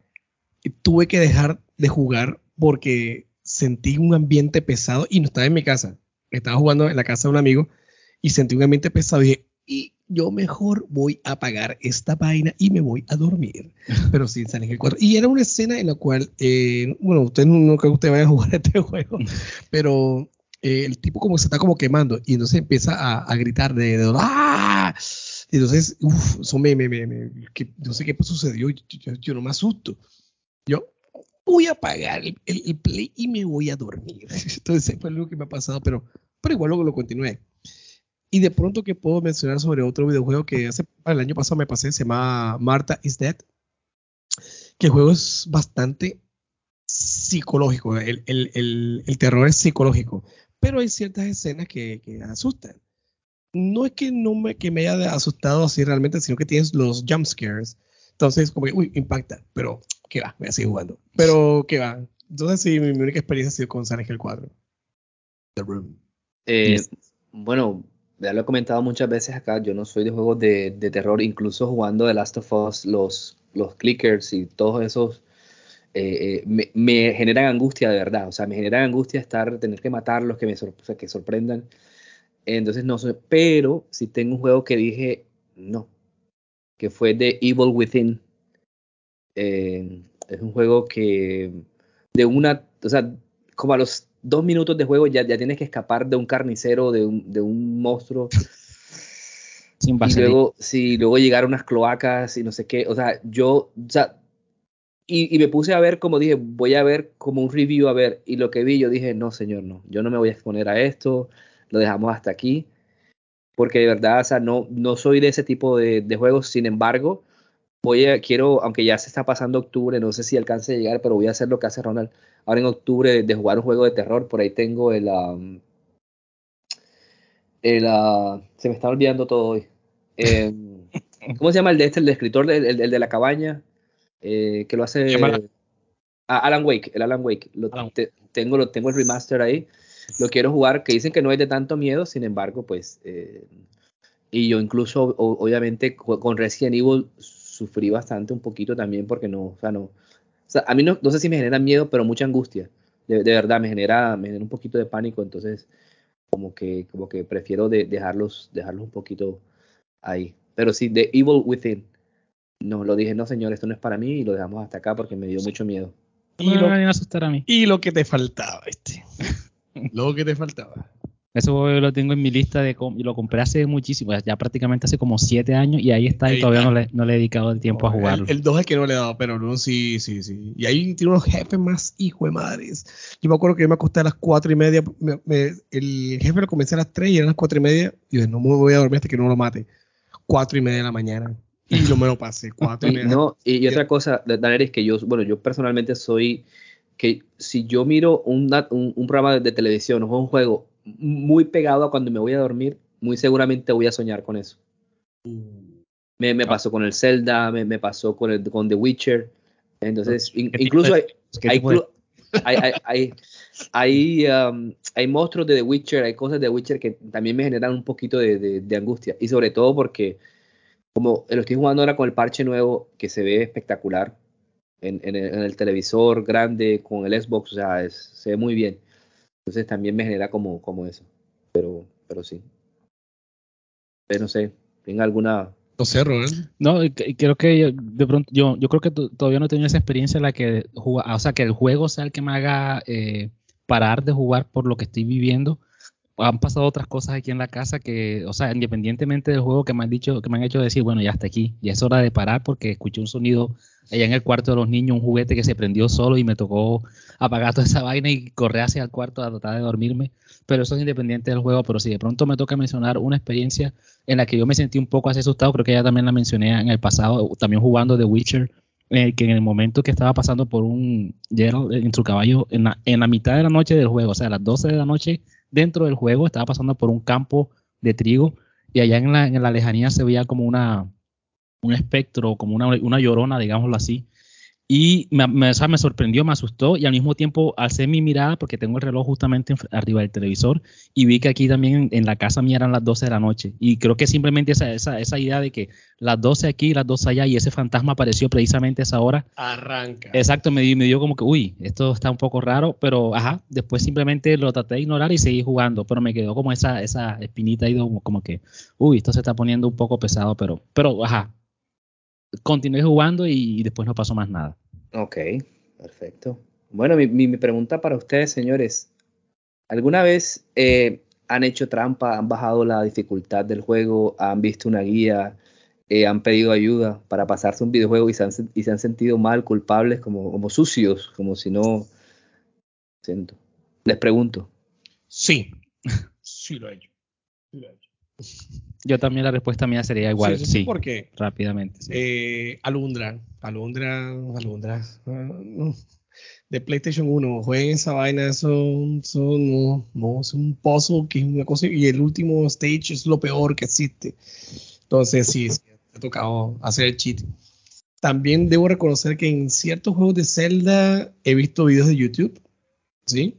tuve que dejar de jugar porque sentí un ambiente pesado y no estaba en mi casa. Estaba jugando en la casa de un amigo y sentí un ambiente pesado y dije, y yo mejor voy a apagar esta vaina y me voy a dormir. Pero sin Silent Hill 4. Y era una escena en la cual, eh, bueno, ustedes no, no creo que ustedes vayan a jugar este juego, pero eh, el tipo como se está como quemando y entonces empieza a, a gritar de, de. ¡Ah! Y entonces, uff, eso me, me, me, me- que- no sé qué sucedió, yo, yo- yo no me asusto. Yo voy a apagar el, el- el play y me voy a dormir. Entonces fue lo que me ha pasado, pero, pero igual luego lo continué. Y de pronto que puedo mencionar sobre otro videojuego que hace el año pasado me pasé, se llama Marta is Dead, que el juego es bastante psicológico, el, el terror es psicológico, pero hay ciertas escenas que, que asustan. No es que no me, que me haya asustado así realmente, sino que tienes los jump scares. Entonces, como que, uy, impacta, pero que va, voy a seguir jugando. Pero que va. Entonces, sí, mi, mi única experiencia ha sido con Silent Hill 4. The Room. Eh, Yes. Bueno, ya lo he comentado muchas veces acá, yo no soy de juegos de, de terror, incluso jugando The Last of Us, los, los clickers y todos esos eh, eh, me, me generan angustia de verdad, o sea, me generan angustia estar, tener que matarlos, que me sor- o sea, que sorprendan. Entonces no soy, pero si tengo un juego que dije no, que fue de Evil Within. Eh, es un juego que de una, o sea, como a los dos minutos de juego ya, ya tienes que escapar de un carnicero, de un, de un monstruo. Sin Y luego, sí, luego llegar a unas cloacas y no sé qué. O sea, yo, o sea, y, y me puse a ver, como dije, voy a ver como un review, a ver, y lo que vi, yo dije, no, señor, no, yo no me voy a exponer a esto, lo dejamos hasta aquí, porque de verdad, o sea, no, no soy de ese tipo de, de juegos, sin embargo, voy a, quiero, aunque ya se está pasando octubre, no sé si alcance a llegar, pero voy a hacer lo que hace Ronald, ahora en octubre, de, jugar un juego de terror, por ahí tengo el, um, el, uh, se me está olvidando todo hoy. Eh, ¿Cómo se llama el de este, el de escritor, el, el- el de la cabaña? Eh, que lo hace. Ah, Alan Wake, el Alan Wake. Lo, Alan- te- tengo, lo, tengo el remaster ahí. Lo quiero jugar, que dicen que no es de tanto miedo, sin embargo, pues. eh, y yo incluso, o- obviamente, co- con Resident Evil sufrí bastante un poquito también, porque no, o sea, no. O sea, a mí no, no sé si me genera miedo, pero mucha angustia. De, de verdad, me genera, me genera un poquito de pánico, entonces, como que, como que prefiero de- dejarlos, dejarlos un poquito ahí. Pero sí, The Evil Within. no, lo dije, no señor, esto no es para mí y lo dejamos hasta acá porque me dio mucho miedo. Y no, me a asustar a mí. Y lo que te faltaba, este. lo que te faltaba. Eso lo tengo en mi lista de y lo compré hace muchísimo, ya prácticamente hace como siete años y ahí está y todavía no le, no le, he dedicado el tiempo a jugarlo. El, 2 es que no le he dado, pero no, sí, sí, sí. Y ahí tiene unos jefes más hijo de madres. Yo me acuerdo que yo me acosté a las cuatro y media, el jefe lo comencé a las 3 y eran las cuatro y media y yo no me voy a dormir hasta que no lo mate. Cuatro y media de la mañana. Y yo me lo pasé, cuatro y, media. No, y, otra cosa, Daniel, es que yo, bueno, yo personalmente soy que si yo miro un, un, programa de, televisión o un juego muy pegado a cuando me voy a dormir, muy seguramente voy a soñar con eso. Me, me ah. pasó con el Zelda, me, me, pasó con, el, con The Witcher. Entonces, incluso hay, hay, hay, hay, um, hay, monstruos de The Witcher, hay cosas de The Witcher que también me generan un poquito de, de, angustia. Y sobre todo porque, como lo estoy jugando ahora con el parche nuevo, que se ve espectacular en, en, el, televisor grande, con el Xbox, o sea, se ve muy bien. Entonces también me genera como, como eso. Pero, pero sí. Pero no sé, ¿tenga alguna no sé, No, creo que de pronto, yo, yo creo que todavía no he tenido esa experiencia en la que o sea, que el juego sea el que me haga eh, parar de jugar por lo que estoy viviendo. Han pasado otras cosas aquí en la casa que, o sea, independientemente del juego que me han dicho, que me han hecho decir, bueno, ya está aquí, ya es hora de parar porque escuché un sonido allá en el cuarto de los niños, un juguete que se prendió solo y me tocó apagar toda esa vaina y correr hacia el cuarto a tratar de dormirme pero eso es independiente del juego. Pero si de pronto me toca mencionar una experiencia en la que yo me sentí un poco asustado, creo que ya también la mencioné en el pasado, también jugando The Witcher, eh, que en el momento que estaba pasando por un Gerald en su caballo, en la, en la mitad de la noche del juego, o sea, a las 12 de la noche dentro del juego, estaba pasando por un campo de trigo y allá en la, en la lejanía se veía como una un espectro, como una, una llorona, digámoslo así, y me, me, me, sorprendió, me asustó y al mismo tiempo alcé mi mirada porque tengo el reloj justamente arriba del televisor y vi que aquí también en, la casa mía eran las 12 de la noche. Y creo que simplemente esa, esa, esa idea de que las 12 aquí, las 12 allá y ese fantasma apareció precisamente a esa hora. Arranca. Exacto, me, me dio como que, uy, esto está un poco raro, pero ajá, después simplemente lo traté de ignorar y seguí jugando, pero me quedó como esa, esa espinita ahí como, como que, uy, esto se está poniendo un poco pesado, pero, pero ajá, continué jugando y, después no pasó más nada. Ok, perfecto. Bueno, mi, pregunta para ustedes, señores, ¿alguna vez eh, han hecho trampa, han bajado la dificultad del juego, han visto una guía, eh, han pedido ayuda para pasarse un videojuego y se han, y se han sentido mal, culpables, como, como sucios, como si no... Siento. Les pregunto. Sí, sí lo he hecho. Sí lo he hecho. Yo también la respuesta mía sería igual, sí. ¿Por qué? Rápidamente. Eh, Alundra, Alundra, Alundra. De PlayStation 1, jueguen esa vaina, eso, no, no, es un pozo que es una cosa, y el último stage es lo peor que existe. Entonces, sí, sí ha tocado hacer el cheat. También debo reconocer que en ciertos juegos de Zelda he visto videos de YouTube, ¿sí?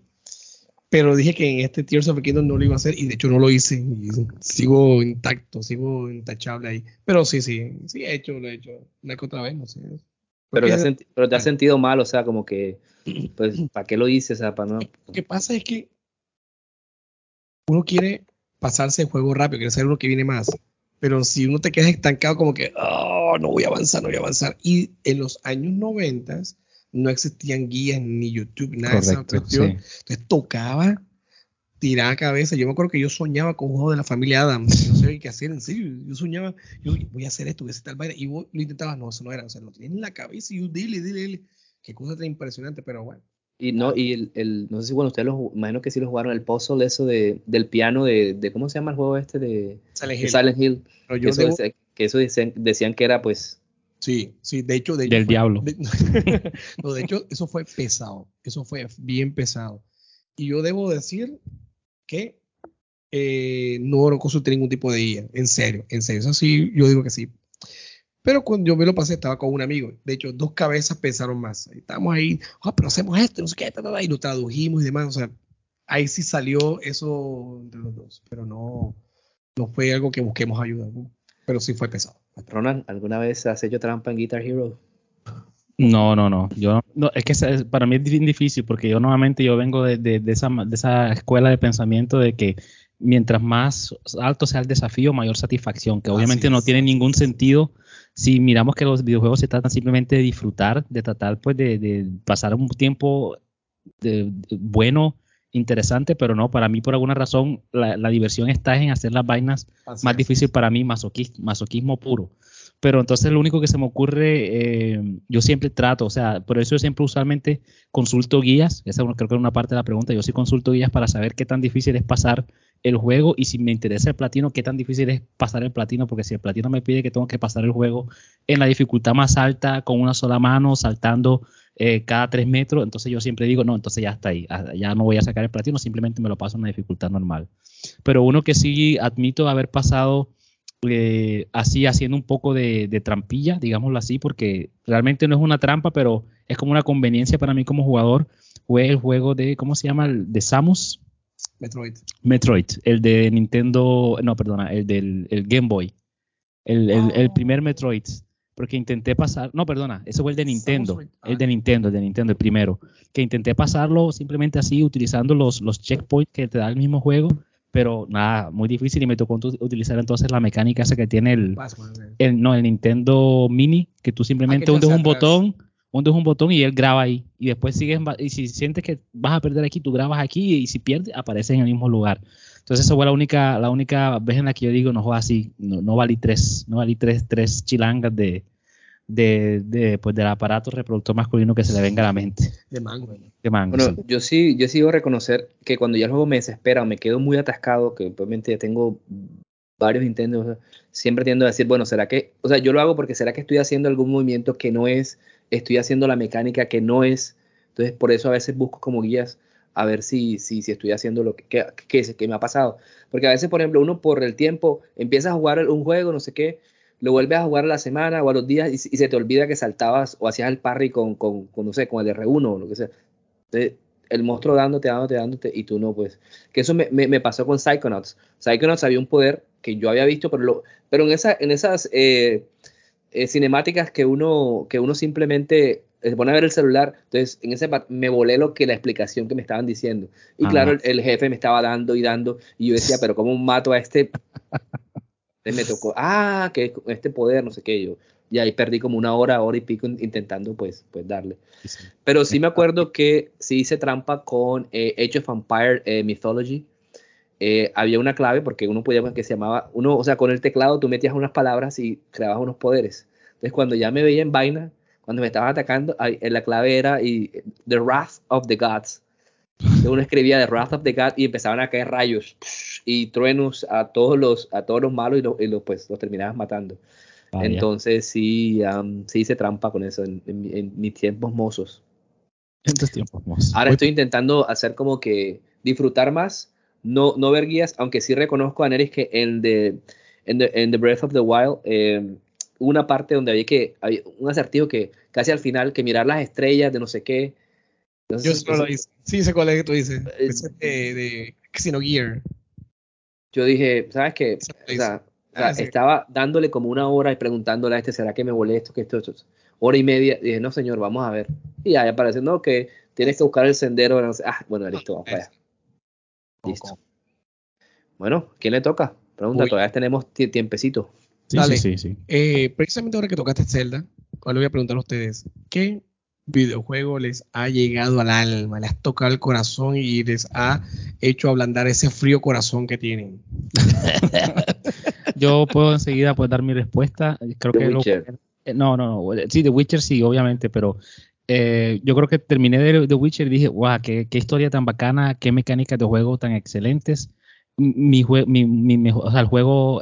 Pero dije que en este Tears of the Kingdom no lo iba a hacer y de hecho no lo hice. Y sigo intacto, sigo intachable ahí. Pero sí, sí, sí he hecho, lo he hecho. Una que otra vez, no sé. Pero te, has pero te has sentido mal, o sea, como que, pues, ¿para qué lo hice? O sea, para no... Lo que pasa es que uno quiere pasarse el juego rápido, quiere saber lo que viene más. Pero si uno te queda estancado, como que, oh, no voy a avanzar, no voy a avanzar. Y en los años 90 no existían guías ni YouTube, nada de esa cuestión. Entonces tocaba tirar cabeza. Yo me acuerdo que yo soñaba con un juego de la familia Adams. No sé qué hacer, en serio. Yo soñaba, yo voy a hacer esto, voy a hacer tal vaina. Y vos lo intentabas, no, eso no era. O sea, lo tenías en la cabeza y yo, dile, dile, dile. Qué cosa tan impresionante, pero bueno. Y no, y el, el, no sé si bueno, ustedes lo imagino que sí lo jugaron el puzzle eso de, del piano de, de, ¿cómo se llama el juego este de Silent Hill? que, eso, que eso decían, decían que era pues Sí, sí, de hecho, de del diablo. no, de hecho, eso fue pesado, eso fue bien pesado. Y yo debo decir que eh, no consulté ningún tipo de guía, en serio, en serio, eso sí, yo digo que sí. Pero cuando yo me lo pasé, estaba con un amigo. De hecho, dos cabezas pensaron más. Estábamos ahí, ah, pero hacemos esto, no sé qué, y lo tradujimos y demás. O sea, ahí sí salió eso entre los dos. Pero no, no fue algo que busquemos ayuda. Pero sí fue pesado. Ronald, ¿alguna vez has hecho trampa en Guitar Hero? No, no, no. Yo no, es que para mí es difícil porque yo normalmente yo vengo de, esa, de esa escuela de pensamiento de que mientras más alto sea el desafío, mayor satisfacción, que obviamente no tiene ningún sentido si miramos que los videojuegos se tratan simplemente de disfrutar, de tratar pues de, de pasar un tiempo de- de- bueno, interesante, pero no, para mí por alguna razón la, la diversión está en hacer las vainas Así más es. difícil para mí, masoquismo, masoquismo puro. Pero entonces lo único que se me ocurre, eh, yo siempre trato, o sea, por eso yo siempre usualmente consulto guías, esa creo que es una parte de la pregunta, yo sí consulto guías para saber qué tan difícil es pasar el juego y si me interesa el platino, qué tan difícil es pasar el platino, porque si el platino me pide que tengo que pasar el juego en la dificultad más alta, con una sola mano, saltando eh, cada tres metros, entonces yo siempre digo, no, entonces ya está ahí, ah, ya no voy a sacar el platino, simplemente me lo paso en una dificultad normal. Pero uno que sí admito haber pasado eh, así haciendo un poco de, de trampilla, digámoslo así, porque realmente no es una trampa, pero es como una conveniencia para mí como jugador. Fue el juego de, ¿cómo se llama? El de Samus, Metroid. Metroid, el de Nintendo, no, perdona, el del el Game Boy, el, el- el Oh. primer Metroid, porque intenté pasar, no, perdona, ese fue el de Nintendo, ah. el de Nintendo, el de Nintendo, el primero, que intenté pasarlo simplemente así, utilizando los, los checkpoints que te da el mismo juego, pero nada, muy difícil y me tocó utilizar entonces la mecánica esa que tiene el, eh. el, no, el Nintendo Mini, que tú simplemente te hundes un botón, hundes un botón y él graba ahí. Y después sigues, y si sientes que vas a perder aquí, tú grabas aquí y si pierdes, aparece en el mismo lugar. Entonces esa fue la única, la única vez en la que yo digo, no jodas así, no, no valí tres, no valí tres, tres chilangas de, de, de, pues, del aparato reproductor masculino que se le venga a la mente. De mango. De mango, Bueno, sí. yo sí, yo sí debo reconocer que cuando ya el juego me desespera o me quedo muy atascado, que obviamente ya tengo varios intentos, o sea, siempre tiendo a decir, bueno, ¿será que, o sea, yo lo hago porque será que estoy haciendo algún movimiento que no es, estoy haciendo la mecánica que no es, entonces por eso a veces busco como guías a ver si, si, si estoy haciendo lo que, que, que- que me ha pasado. Porque a veces, por ejemplo, uno por el tiempo empieza a jugar un juego, no sé qué, lo vuelves a jugar a la semana o a los días y, se te olvida que saltabas o hacías el parry con, con, con, no sé, con el R1 o lo que sea. Entonces, el monstruo dándote, dándote, dándote, y tú no, pues. Que eso me, me, me pasó con Psychonauts. Psychonauts había un poder que yo había visto, pero, lo, pero en, esa, en esas eh, eh, cinemáticas que uno, que uno simplemente se pone a ver el celular, entonces en ese me volé lo que la explicación que me estaban diciendo. Y Ah. claro, el, el jefe me estaba dando y dando, y yo decía, pero ¿cómo mato a este? Entonces me tocó, ah, que este poder, no sé qué, yo. Y ahí perdí como una hora, hora y pico in- intentando, pues, pues darle. Sí, sí. Pero sí me acuerdo que sí hice trampa con eh, Age of Empire eh, Mythology. Eh, había una clave porque uno podía que se llamaba, uno, o sea, con el teclado tú metías unas palabras y creabas unos poderes. Entonces cuando ya me veía en vaina, cuando me estaba atacando, eh, la clave era y, The Wrath of the Gods. Uno escribía The Wrath of the Gods y empezaban a caer rayos y truenos a todos los, a todos los malos y, lo- y los, pues, los terminabas matando. Vaya. Entonces sí, am, sí hice trampa con eso en, en en mis tiempos mozos. En estos tiempos, mos. Ahora Muy- estoy intentando hacer como que disfrutar más, no, no ver guías, aunque sí reconozco a Neris que en The, en the, en the Breath of the Wild eh, una parte donde había que, había un acertijo que casi al final, que mirar las estrellas de no sé qué. Yo solo lo hice. Sí, sé cuál es que tú dices. Eh, de, de Xenogear. yo dije, ¿sabes qué? O sea, o sea, Ah, sí. estaba dándole como una hora y preguntándole a este, ¿será que me volé esto, que esto, esto? Hora y media. dije, no, señor, vamos a ver. Y ahí aparece, no, que tienes que buscar el sendero. Ah, bueno, listo, vamos para allá. Listo. Bueno, ¿quién le toca? Pregunta, Voy. todavía tenemos tie- tiempecito. Sí, Dale. sí, sí, sí. Eh, precisamente ahora que tocaste Zelda, ahora le voy a preguntar a ustedes, ¿qué videojuego les ha llegado al alma, les ha tocado el corazón y les ha hecho ablandar ese frío corazón que tienen? Yo puedo enseguida pues dar mi respuesta. Creo The que lo- Witcher. eh, no, no, no. Sí, The Witcher sí, obviamente, pero eh, yo creo que terminé de The Witcher y dije, guau, qué, qué historia tan bacana, qué mecánicas de juego tan excelentes. Mi, mi, mi mejor- o sea, el juego,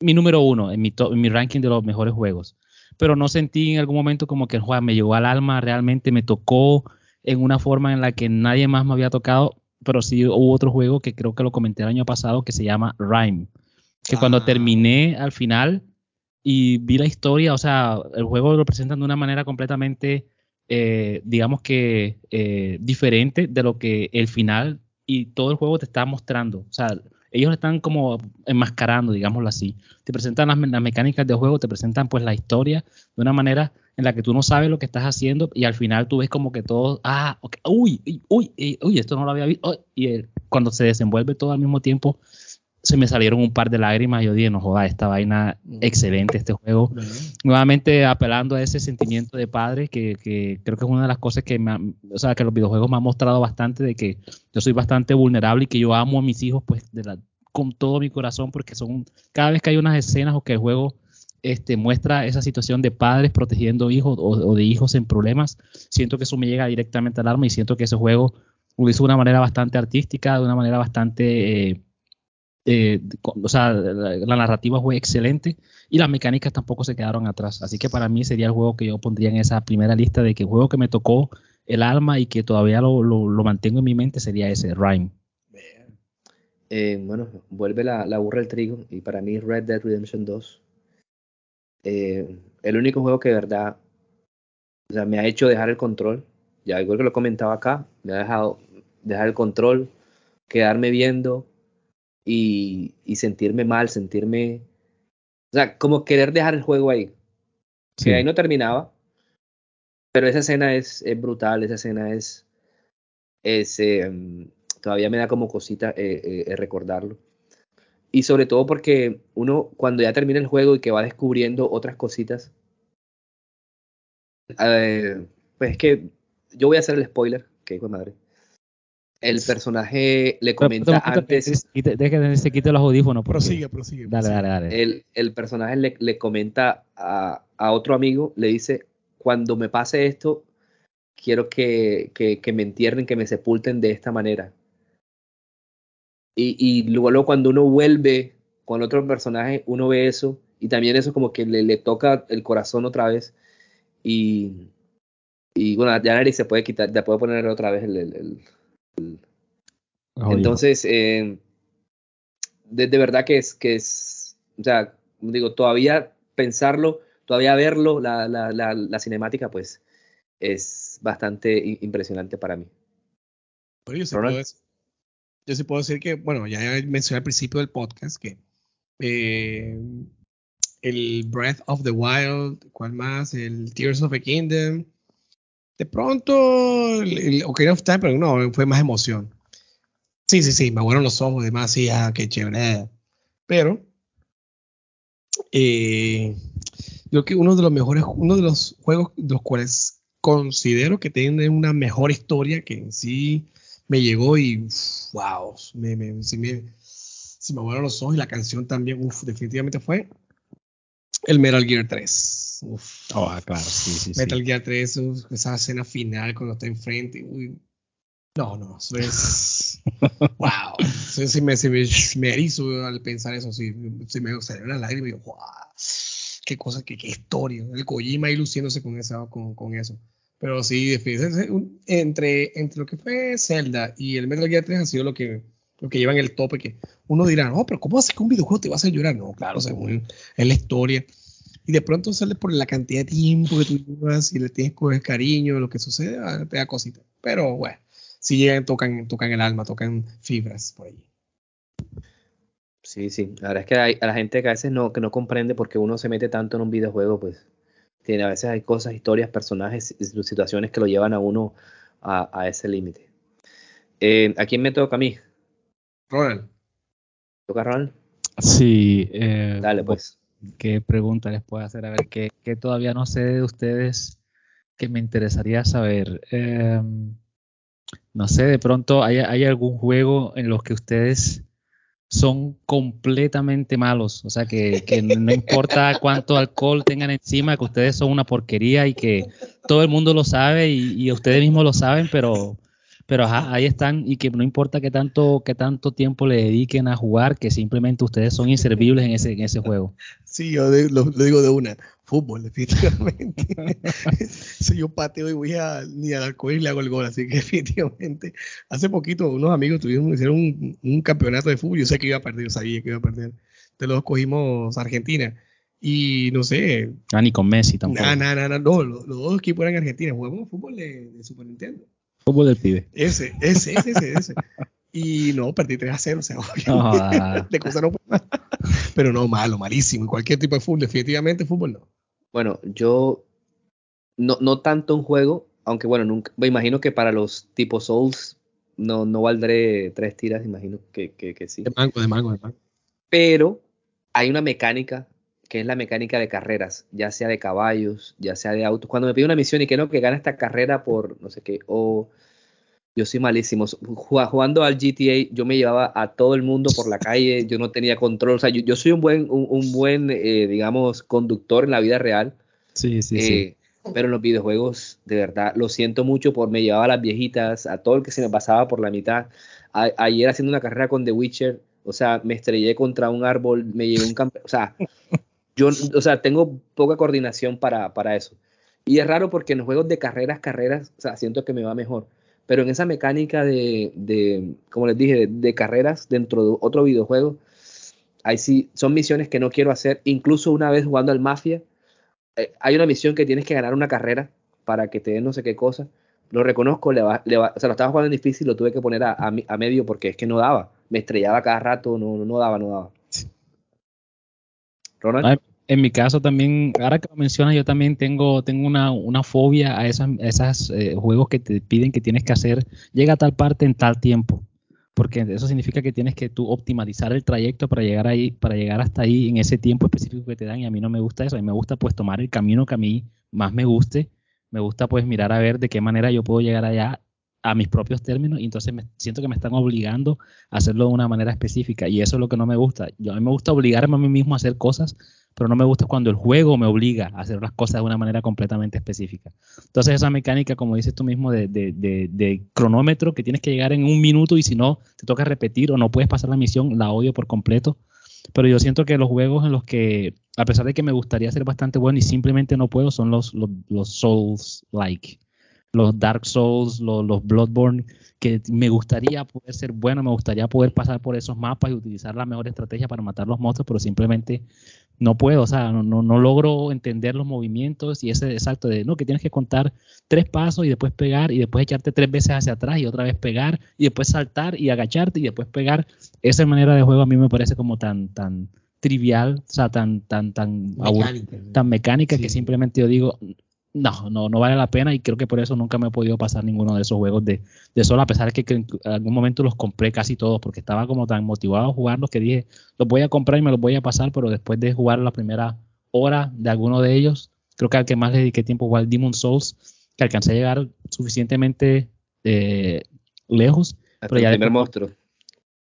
mi número uno en mi, to- en mi ranking de los mejores juegos. Pero no sentí en algún momento como que Juan me llegó al alma, realmente me tocó en una forma en la que nadie más me había tocado. Pero sí hubo otro juego que creo que lo comenté el año pasado que se llama Rhyme. Que cuando Ah. terminé al final y vi la historia, o sea, el juego lo presentan de una manera completamente, eh, digamos que eh, diferente de lo que el final y todo el juego te está mostrando. O sea, ellos están como enmascarando, digámoslo así. Te presentan las, mecánicas de juego, te presentan pues la historia de una manera en la que tú no sabes lo que estás haciendo y al final tú ves como que todo, ah, okay, uy, uy, uy, uy, esto no lo había visto. y el, cuando se desenvuelve todo al mismo tiempo, se me salieron un par de lágrimas. Yo dije, no joda, esta vaina excelente, este juego. Nuevamente apelando a ese sentimiento de padre, que, que, creo que es una de las cosas que, me, o sea, que los videojuegos me han mostrado bastante, de que yo soy bastante vulnerable y que yo amo a mis hijos, pues, de la, con todo mi corazón, porque son, cada vez que hay unas escenas o que el juego este, muestra esa situación de padres protegiendo hijos o, o, de hijos en problemas, siento que eso me llega directamente al alma y siento que ese juego lo hizo de una manera bastante artística, de una manera bastante... Eh, eh, o sea, la, narrativa fue excelente y las mecánicas tampoco se quedaron atrás. Así que para mí sería el juego que yo pondría en esa primera lista de que el juego que me tocó el alma y que todavía lo, lo, mantengo en mi mente sería ese, Rhyme. Eh, bueno, vuelve la, la, burra el trigo y para mí Red Dead Redemption 2. Eh, el único juego que verdad me ha hecho dejar el control. Ya igual que lo comentaba acá, me ha dejado dejar el control, quedarme viendo, y, y, sentirme mal, sentirme, o sea, como querer dejar el juego ahí. Sí. Que ahí no terminaba, pero esa escena es, es brutal, esa escena es, es eh, todavía me da como cosita eh, eh, recordarlo. Y sobre todo porque uno cuando ya termina el juego y que va descubriendo otras cositas, pues es que yo voy a hacer el spoiler, que hijo de madre el personaje le comenta pero, pero, antes. Deja que se quite los audífonos. Porque... Prosigue, prosigue. Dale, dale, dale. El, el personaje le, le comenta a, a, otro amigo, le dice: Cuando me pase esto, quiero que, que, que me entierren, que me sepulten de esta manera. Y, y luego, luego, cuando uno vuelve con otro personaje, uno ve eso. Y también eso, como que le, le toca el corazón otra vez. Y, y bueno, ya Nari se puede quitar, ya puede poner otra vez el, el, el Oh, Entonces, eh, de, de, verdad que es, que es, o sea, digo, todavía pensarlo, todavía verlo, la, la, la, la cinemática, pues es bastante impresionante para mí. Bueno, yo, sí puedo, yo, sí puedo, decir que, bueno, ya mencioné al principio del podcast que eh, el Breath of the Wild, ¿cuál más? El Tears of the Kingdom. De pronto, el, Ocarina of Time, pero no, fue más emoción. Sí, sí, sí, me abueron los ojos, demás, sí, ah, qué chévere. Pero, eh, yo creo que uno de los mejores, uno de los juegos de los cuales considero que tienen una mejor historia que en sí me llegó y, wow, me, me, se me, se me abueron los ojos y la canción también, uf, definitivamente fue el Metal Gear 3. Uf. Oh, claro, sí, sí, Metal sí. Gear 3, uf, esa escena final cuando está enfrente, uy, no, no, eso es. ¡Wow! Eso me, me, me erizo al pensar eso. Sí me salió la lágrima y yo, ¡wow! ¡Qué cosa, qué, qué historia! El Kojima ahí luciéndose con, esa, con, con eso. Pero sí, definitivamente, entre, entre lo que fue Zelda y el Metal Gear 3 ha sido lo que, lo que llevan el tope. Que uno dirá, no, pero ¿cómo hace que un videojuego te va a hacer llorar? No, claro, según es la historia. Y de pronto sale por la cantidad de tiempo que tú llevas y le tienes el cariño, lo que sucede, te da cosita. Pero bueno si llegan, tocan, tocan el alma, tocan fibras por ahí. Sí, sí. La verdad es que hay a la gente que a veces no, que no comprende porque uno se mete tanto en un videojuego, pues tiene, a veces hay cosas, historias, personajes, situaciones que lo llevan a uno a, a ese límite. Eh, ¿A quién me toca a mí? Ronald. ¿Toca Ronald? Sí. Eh, Dale, pues. ¿Qué pregunta les puedo hacer? A ver, ¿qué, qué todavía no sé de ustedes que me interesaría saber? Eh, no sé, de pronto hay, hay, algún juego en los que ustedes son completamente malos, o sea que, que no importa cuánto alcohol tengan encima, que ustedes son una porquería y que todo el mundo lo sabe y, y ustedes mismos lo saben, pero, pero ajá, ahí están y que no importa qué tanto, qué tanto tiempo le dediquen a jugar, que simplemente ustedes son inservibles en ese, en ese juego. Sí, yo de, lo, lo, digo de una, fútbol, definitivamente. si yo pateo y voy a, ni al alcohol y le hago el gol, así que definitivamente. Hace poquito unos amigos tuvieron, hicieron un, un, campeonato de fútbol, yo sé que iba a perder, yo sabía que iba a perder. Entonces los cogimos Argentina. Y no sé. Ah, ni con Messi tampoco. Nada, nada, nada. No, los, los, dos equipos eran Argentina. Jugamos fútbol de, de Super Nintendo. Fútbol del pibe. Ese, ese, ese, ese. ese. Y no, perdí 3 a 0, o sea, Ah. de cosa no. Pero no, malo, malísimo. Cualquier tipo de fútbol, definitivamente fútbol no. Bueno, yo no, no tanto un juego, aunque bueno, nunca, me imagino que para los tipos Souls no, no valdré tres tiras, imagino que, que, que sí. De mango, de mango, de mango. Pero hay una mecánica que es la mecánica de carreras, ya sea de caballos, ya sea de autos. Cuando me pide una misión y que no, que gana esta carrera por no sé qué, o yo soy malísimo. Ju- Jugando al GTA, yo me llevaba a todo el mundo por la calle, yo no tenía control. O sea, yo, yo soy un buen, un, un buen eh, digamos, conductor en la vida real. Sí, sí, sí. Eh, pero en los videojuegos, de verdad, lo siento mucho por me llevaba a las viejitas, a todo el que se me pasaba por la mitad. A- ayer haciendo una carrera con The Witcher, o sea, me estrellé contra un árbol, me llevé un campeón, o sea, yo, o sea, tengo poca coordinación para, para eso. Y es raro porque en los juegos de carreras, carreras, o sea, siento que me va mejor. Pero en esa mecánica de, de como les dije, de, de carreras dentro de otro videojuego, ahí sí, son misiones que no quiero hacer. Incluso una vez jugando al Mafia, eh, hay una misión que tienes que ganar una carrera para que te den no sé qué cosa. Lo reconozco, le va- le va- o sea, lo estaba jugando en difícil, lo tuve que poner a, a a medio porque es que no daba. Me estrellaba cada rato, no, no daba, no daba. Ronald, En mi caso también, ahora que lo mencionas, yo también tengo, tengo una, una fobia a esas, a esas eh, juegos que te piden que tienes que hacer, llega a tal parte en tal tiempo, porque eso significa que tienes que tú optimizar el trayecto para llegar ahí, para llegar hasta ahí en ese tiempo específico que te dan y a mí no me gusta eso, a mí me gusta pues tomar el camino que a mí más me guste, me gusta pues mirar a ver de qué manera yo puedo llegar allá a mis propios términos y entonces me siento que me están obligando a hacerlo de una manera específica y eso es lo que no me gusta. Yo, a mí me gusta obligarme a mí mismo a hacer cosas pero no me gusta cuando el juego me obliga a hacer las cosas de una manera completamente específica. Entonces esa mecánica, como dices tú mismo, de, cronómetro, que tienes que llegar en un minuto y si no, te toca repetir o no puedes pasar la misión, la odio por completo. Pero yo siento que los juegos en los que, a pesar de que me gustaría ser bastante bueno y simplemente no puedo, son los Souls-like. Los Dark Souls, los, los Bloodborne, que me gustaría poder ser bueno, me gustaría poder pasar por esos mapas y utilizar la mejor estrategia para matar los monstruos, pero simplemente no puedo, o sea, no, no, no logro entender los movimientos y ese exacto de, no, que tienes que contar tres pasos y después pegar y después echarte tres veces hacia atrás y otra vez pegar y después saltar y agacharte y después pegar. Esa manera de juego a mí me parece como tan, tan trivial, o sea, tan, tan, tan, Mecánica. tan mecánica Sí. que simplemente yo digo, no, no, no vale la pena y creo que por eso nunca me he podido pasar ninguno de esos juegos de, de solo, a pesar de que, en algún momento los compré casi todos porque estaba como tan motivado a jugarlos que dije, los voy a comprar y me los voy a pasar, pero después de jugar la primera hora de alguno de ellos, creo que al que más le dediqué tiempo fue al Demon Souls, que alcancé a llegar suficientemente eh, lejos. hasta pero el ya primer después- monstruo.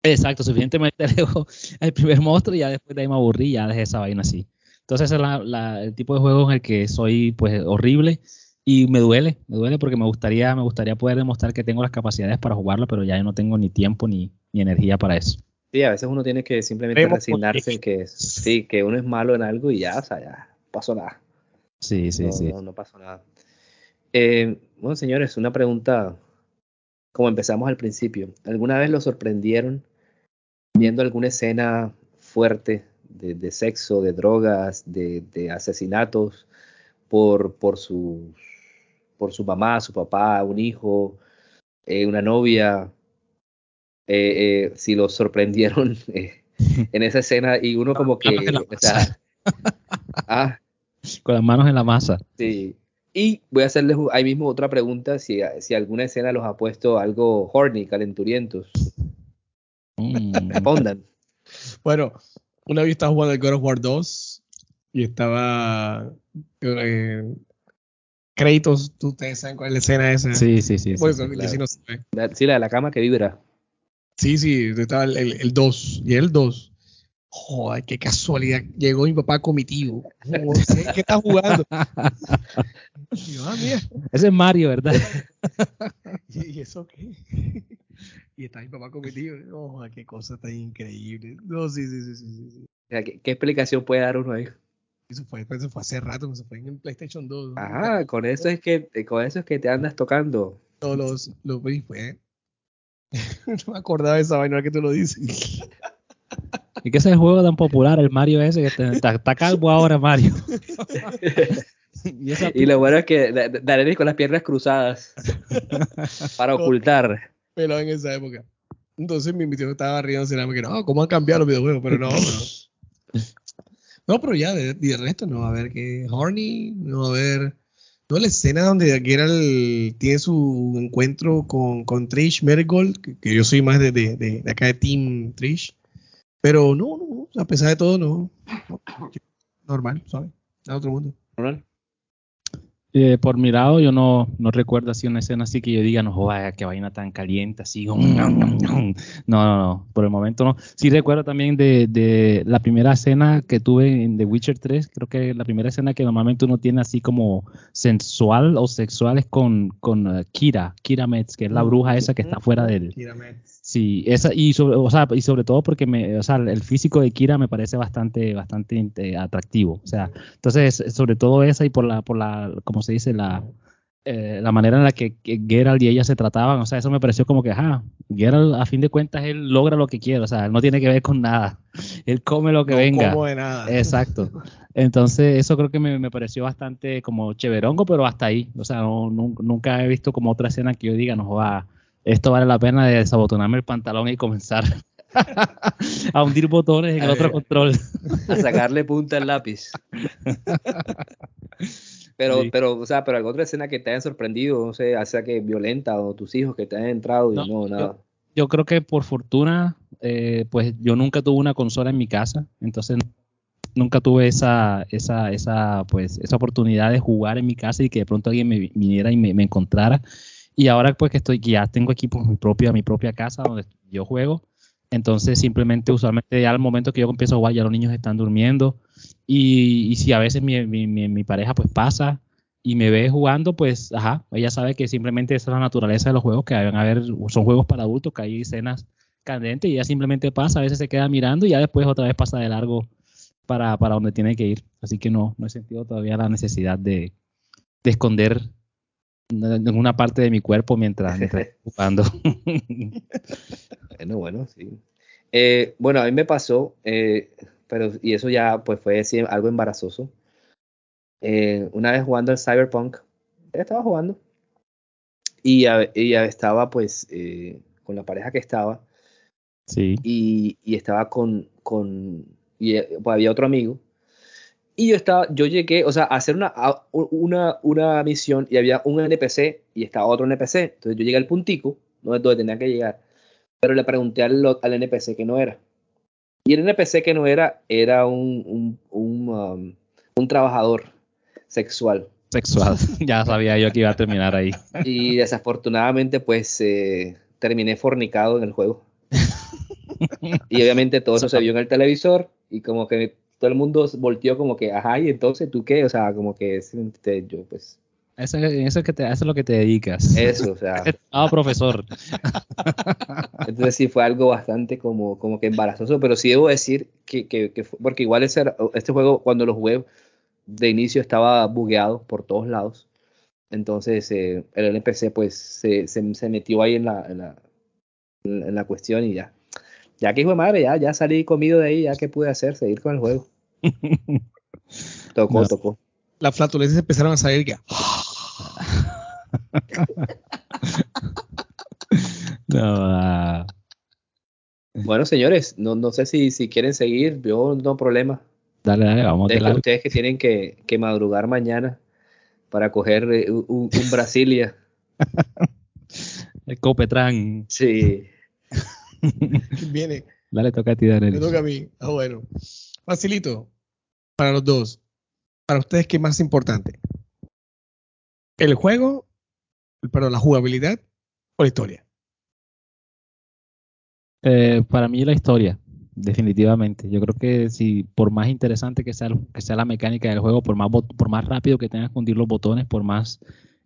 Exacto, suficientemente lejos el primer monstruo y ya después de ahí me aburrí y ya dejé esa vaina así. Entonces ese es la- la- el tipo de juego en el que soy pues horrible y me duele, me duele porque me gustaría, me gustaría poder demostrar que tengo las capacidades para jugarlo, pero ya yo no tengo ni tiempo ni, ni energía para eso. Sí, a veces uno tiene que simplemente resignarse en que sí, que uno es malo en algo y ya, o sea, ya pasó nada. Sí, sí, no, sí. no, no pasó nada. Eh, bueno, señores, una pregunta, como empezamos al principio. ¿Alguna vez lo sorprendieron viendo alguna escena fuerte de, de sexo, de drogas, de, de asesinatos por, por, sus, por su mamá, su papá, un hijo, eh, una novia? Eh, eh, si lo sorprendieron eh, en esa escena y uno como que... Manos en la o sea, ah, Con las manos en la masa. Sí. Y voy a hacerles ahí mismo otra pregunta, si, si alguna escena los ha puesto algo horny, calenturientos. Mm. Respondan. Bueno, una vez estaba jugando el God of War 2 y estaba eh, Kratos, tú ustedes saben cuál es la escena esa. Sí, sí, sí. Por sí, eso, sí. y así no se ve. La- Sí, la de la cama que vibra. Sí, sí, estaba el, el, el 2 y el 2. Joder, qué casualidad. Llegó mi papá comitivo. Joder, ¿Qué, qué está jugando? Y yo, ah, mira. Ese es Mario, ¿verdad? ¿Y, y eso qué? y está mi papá comitivo. Oh, joder, qué cosa tan increíble. No, sí, sí, sí, sí. sí, ¿qué, qué explicación puede dar uno ahí? Eso fue, eso fue hace rato, eso fue en PlayStation 2. ¿no? Ajá, con eso es que, con eso es que te andas tocando. Todos los, los fue. no me acordaba de esa vaina ahora que tú lo dices. ¿Y qué es el juego tan popular, el Mario ese? Que está, está calvo ahora, Mario. y esa Y lo bueno es que Da- Da- Daenerys con las piernas cruzadas para ocultar. Pero en esa época. Entonces mi tío estaba riéndose, era que no, ¿cómo han cambiado los videojuegos? Pero no, pero... No, pero ya, de, de resto no, a ver que Horny, no, a ver... No, la escena donde Geralt tiene su encuentro con, con Trish Merigold, que, que yo soy más de, de, de, de acá de Team Trish. Pero no, no, a pesar de todo, no. no, normal, ¿sabes? A otro mundo. ¿Normal? Eh, por mi lado, yo no, no recuerdo así una escena así que yo diga, no joda, qué vaina tan caliente, así. No, no, no, por el momento no. Sí recuerdo también de, de la primera escena que tuve en The Witcher 3, creo que la primera escena que normalmente uno tiene así como sensual o sexual es con, con uh, Kira, Kira Metz, que es la bruja esa que está fuera del... Kira Metz. Sí, esa, y sobre, o sea, y sobre todo porque me, o sea, el físico de Kira me parece bastante, bastante eh, atractivo. O sea, entonces, sobre todo esa y por la, por la, como se dice, la, eh, la manera en la que, que Geralt y ella se trataban, o sea, eso me pareció como que, ajá, Geralt a fin de cuentas él logra lo que quiere, o sea, él no tiene que ver con nada, él come lo que No venga. como de nada. Exacto. Entonces, eso creo que me, me pareció bastante como chéverongo, pero hasta ahí. O sea, no, nun- nunca he visto como otra escena que yo diga, no joda, esto vale la pena de desabotonarme el pantalón y comenzar a hundir botones en el otro control. A sacarle punta al lápiz. Pero, Sí. pero, o sea, pero alguna otra escena que te haya sorprendido, no sé, sea que violenta o tus hijos que te hayan entrado y No, nada. Yo creo que por fortuna, eh, pues yo nunca tuve una consola en mi casa, entonces nunca tuve esa, esa, esa, pues, esa oportunidad de jugar en mi casa y que de pronto alguien me vi- viniera y me, me encontrara. Y ahora pues que estoy, ya tengo aquí pues, mi propia, mi propia casa donde yo juego, entonces simplemente usualmente ya al momento que yo empiezo a jugar ya los niños están durmiendo. Y, y si a veces mi- mi pareja pues pasa y me ve jugando, pues ajá, ella sabe que simplemente esa es la naturaleza de los juegos, que van a haber, son juegos para adultos, que hay escenas candentes y ella simplemente pasa, a veces se queda mirando y ya después otra vez pasa de largo para, para donde tiene que ir. Así que no, no he sentido todavía la necesidad de, de esconder ninguna parte de mi cuerpo mientras, mientras estoy jugando. Bueno, bueno, sí. Eh, bueno, a mí me pasó, eh, pero, y eso ya pues fue sí, algo embarazoso. Eh, una vez jugando al Cyberpunk, estaba jugando y, a- y ya estaba pues con la pareja que estaba sí. y, y estaba con, con y pues, había otro amigo y yo estaba, yo llegué, o sea, a hacer una, una, una misión y había un NPC y estaba otro NPC, entonces yo llegué al puntico donde, donde tenía que llegar, pero le pregunté al, al NPC que no era. Y el NPC que no era era un, un, un, um, un trabajador sexual. Sexual. ya sabía yo que iba a terminar ahí. Y desafortunadamente, pues eh, terminé fornicado en el juego. Y obviamente todo eso se vio en el televisor y como que todo el mundo volteó como que, ajá, y entonces tú qué, o sea, como que este, yo pues Eso, eso, es que te, eso es lo que te dedicas. eso, o sea, Ah, profesor. entonces sí fue algo bastante como, como que embarazoso, pero sí debo decir que, que, que fue- porque igual ese, este juego cuando lo jugué de inicio estaba bugueado por todos lados, entonces eh, el NPC pues se, se, se metió ahí en la, en la, en la cuestión y ya. Ya que hijo de madre, ya, ya salí comido de ahí, ya que pude hacer, seguir con el juego. Tocó, No. tocó. Las flatulencias empezaron a salir ya. No, ah, Bueno, señores, no, no sé si, si quieren seguir, yo no problema. dale, dale, vamos de Ustedes, largo. ustedes que tienen que, que madrugar mañana para coger eh, un, un Brasilia. El Copetran. Sí. Viene, Dale, toca a ti, Daniel. me toca a mí. Ah, bueno. Facilito. Para los dos. Para ustedes, ¿qué más importante? ¿El juego, perdón, la jugabilidad o la historia? Eh, para mí la historia, definitivamente. Yo creo que si por más interesante que sea, que sea la mecánica del juego, por más, por más rápido que tengas que hundir los botones, por más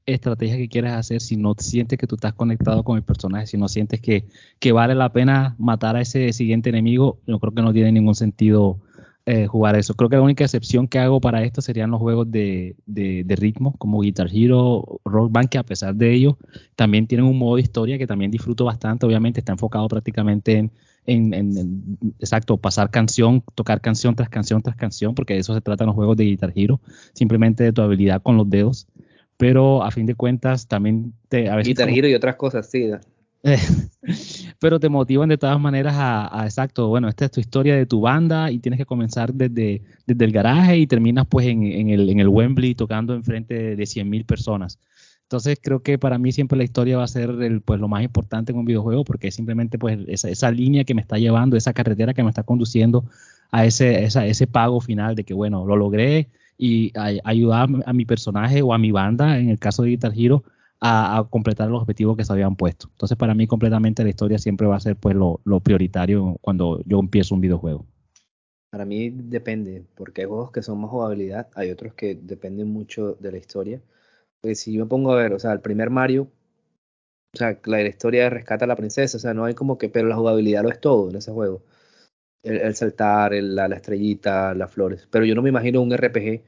estrategia que quieras hacer, si no sientes que tú estás conectado con el personaje, si no sientes que vale la pena matar a ese siguiente enemigo, yo creo que no tiene ningún sentido eh, jugar eso. Creo que la única excepción que hago para esto serían los juegos de, de, de ritmo, como Guitar Hero, Rock Band, que a pesar de ello, también tienen un modo de historia que también disfruto bastante. Obviamente está enfocado prácticamente en, en, en- en- exacto, pasar canción, tocar canción tras canción tras canción, porque de eso se tratan los juegos de Guitar Hero, simplemente de tu habilidad con los dedos. Pero a fin de cuentas también te, a veces Guitar como- Hero y otras cosas, sí. pero te motivan de todas maneras a, exacto, bueno, esta es tu historia de tu banda y tienes que comenzar desde, desde el garaje y terminas pues en, en, el, en el Wembley tocando enfrente de, de 100.000 personas. Entonces creo que para mí siempre la historia va a ser el, pues, lo más importante en un videojuego porque es simplemente pues esa, esa, línea que me está llevando, esa carretera que me está conduciendo a ese, esa, ese pago final de que bueno, lo logré y ayudar a mi personaje o a mi banda, en el caso de Guitar Hero, a, completar los objetivos que se habían puesto. Entonces para mí completamente la historia siempre va a ser pues lo, prioritario cuando yo empiezo un videojuego. Para mí depende, porque hay juegos que son más jugabilidad, hay otros que dependen mucho de la historia pues si yo me pongo a ver, o sea, el primer Mario, o sea, la, la historia rescata a la princesa, o sea, no hay como que, pero la jugabilidad lo es todo en ese juego. El, saltar, la, estrellita, las flores. Pero yo no me imagino un RPG,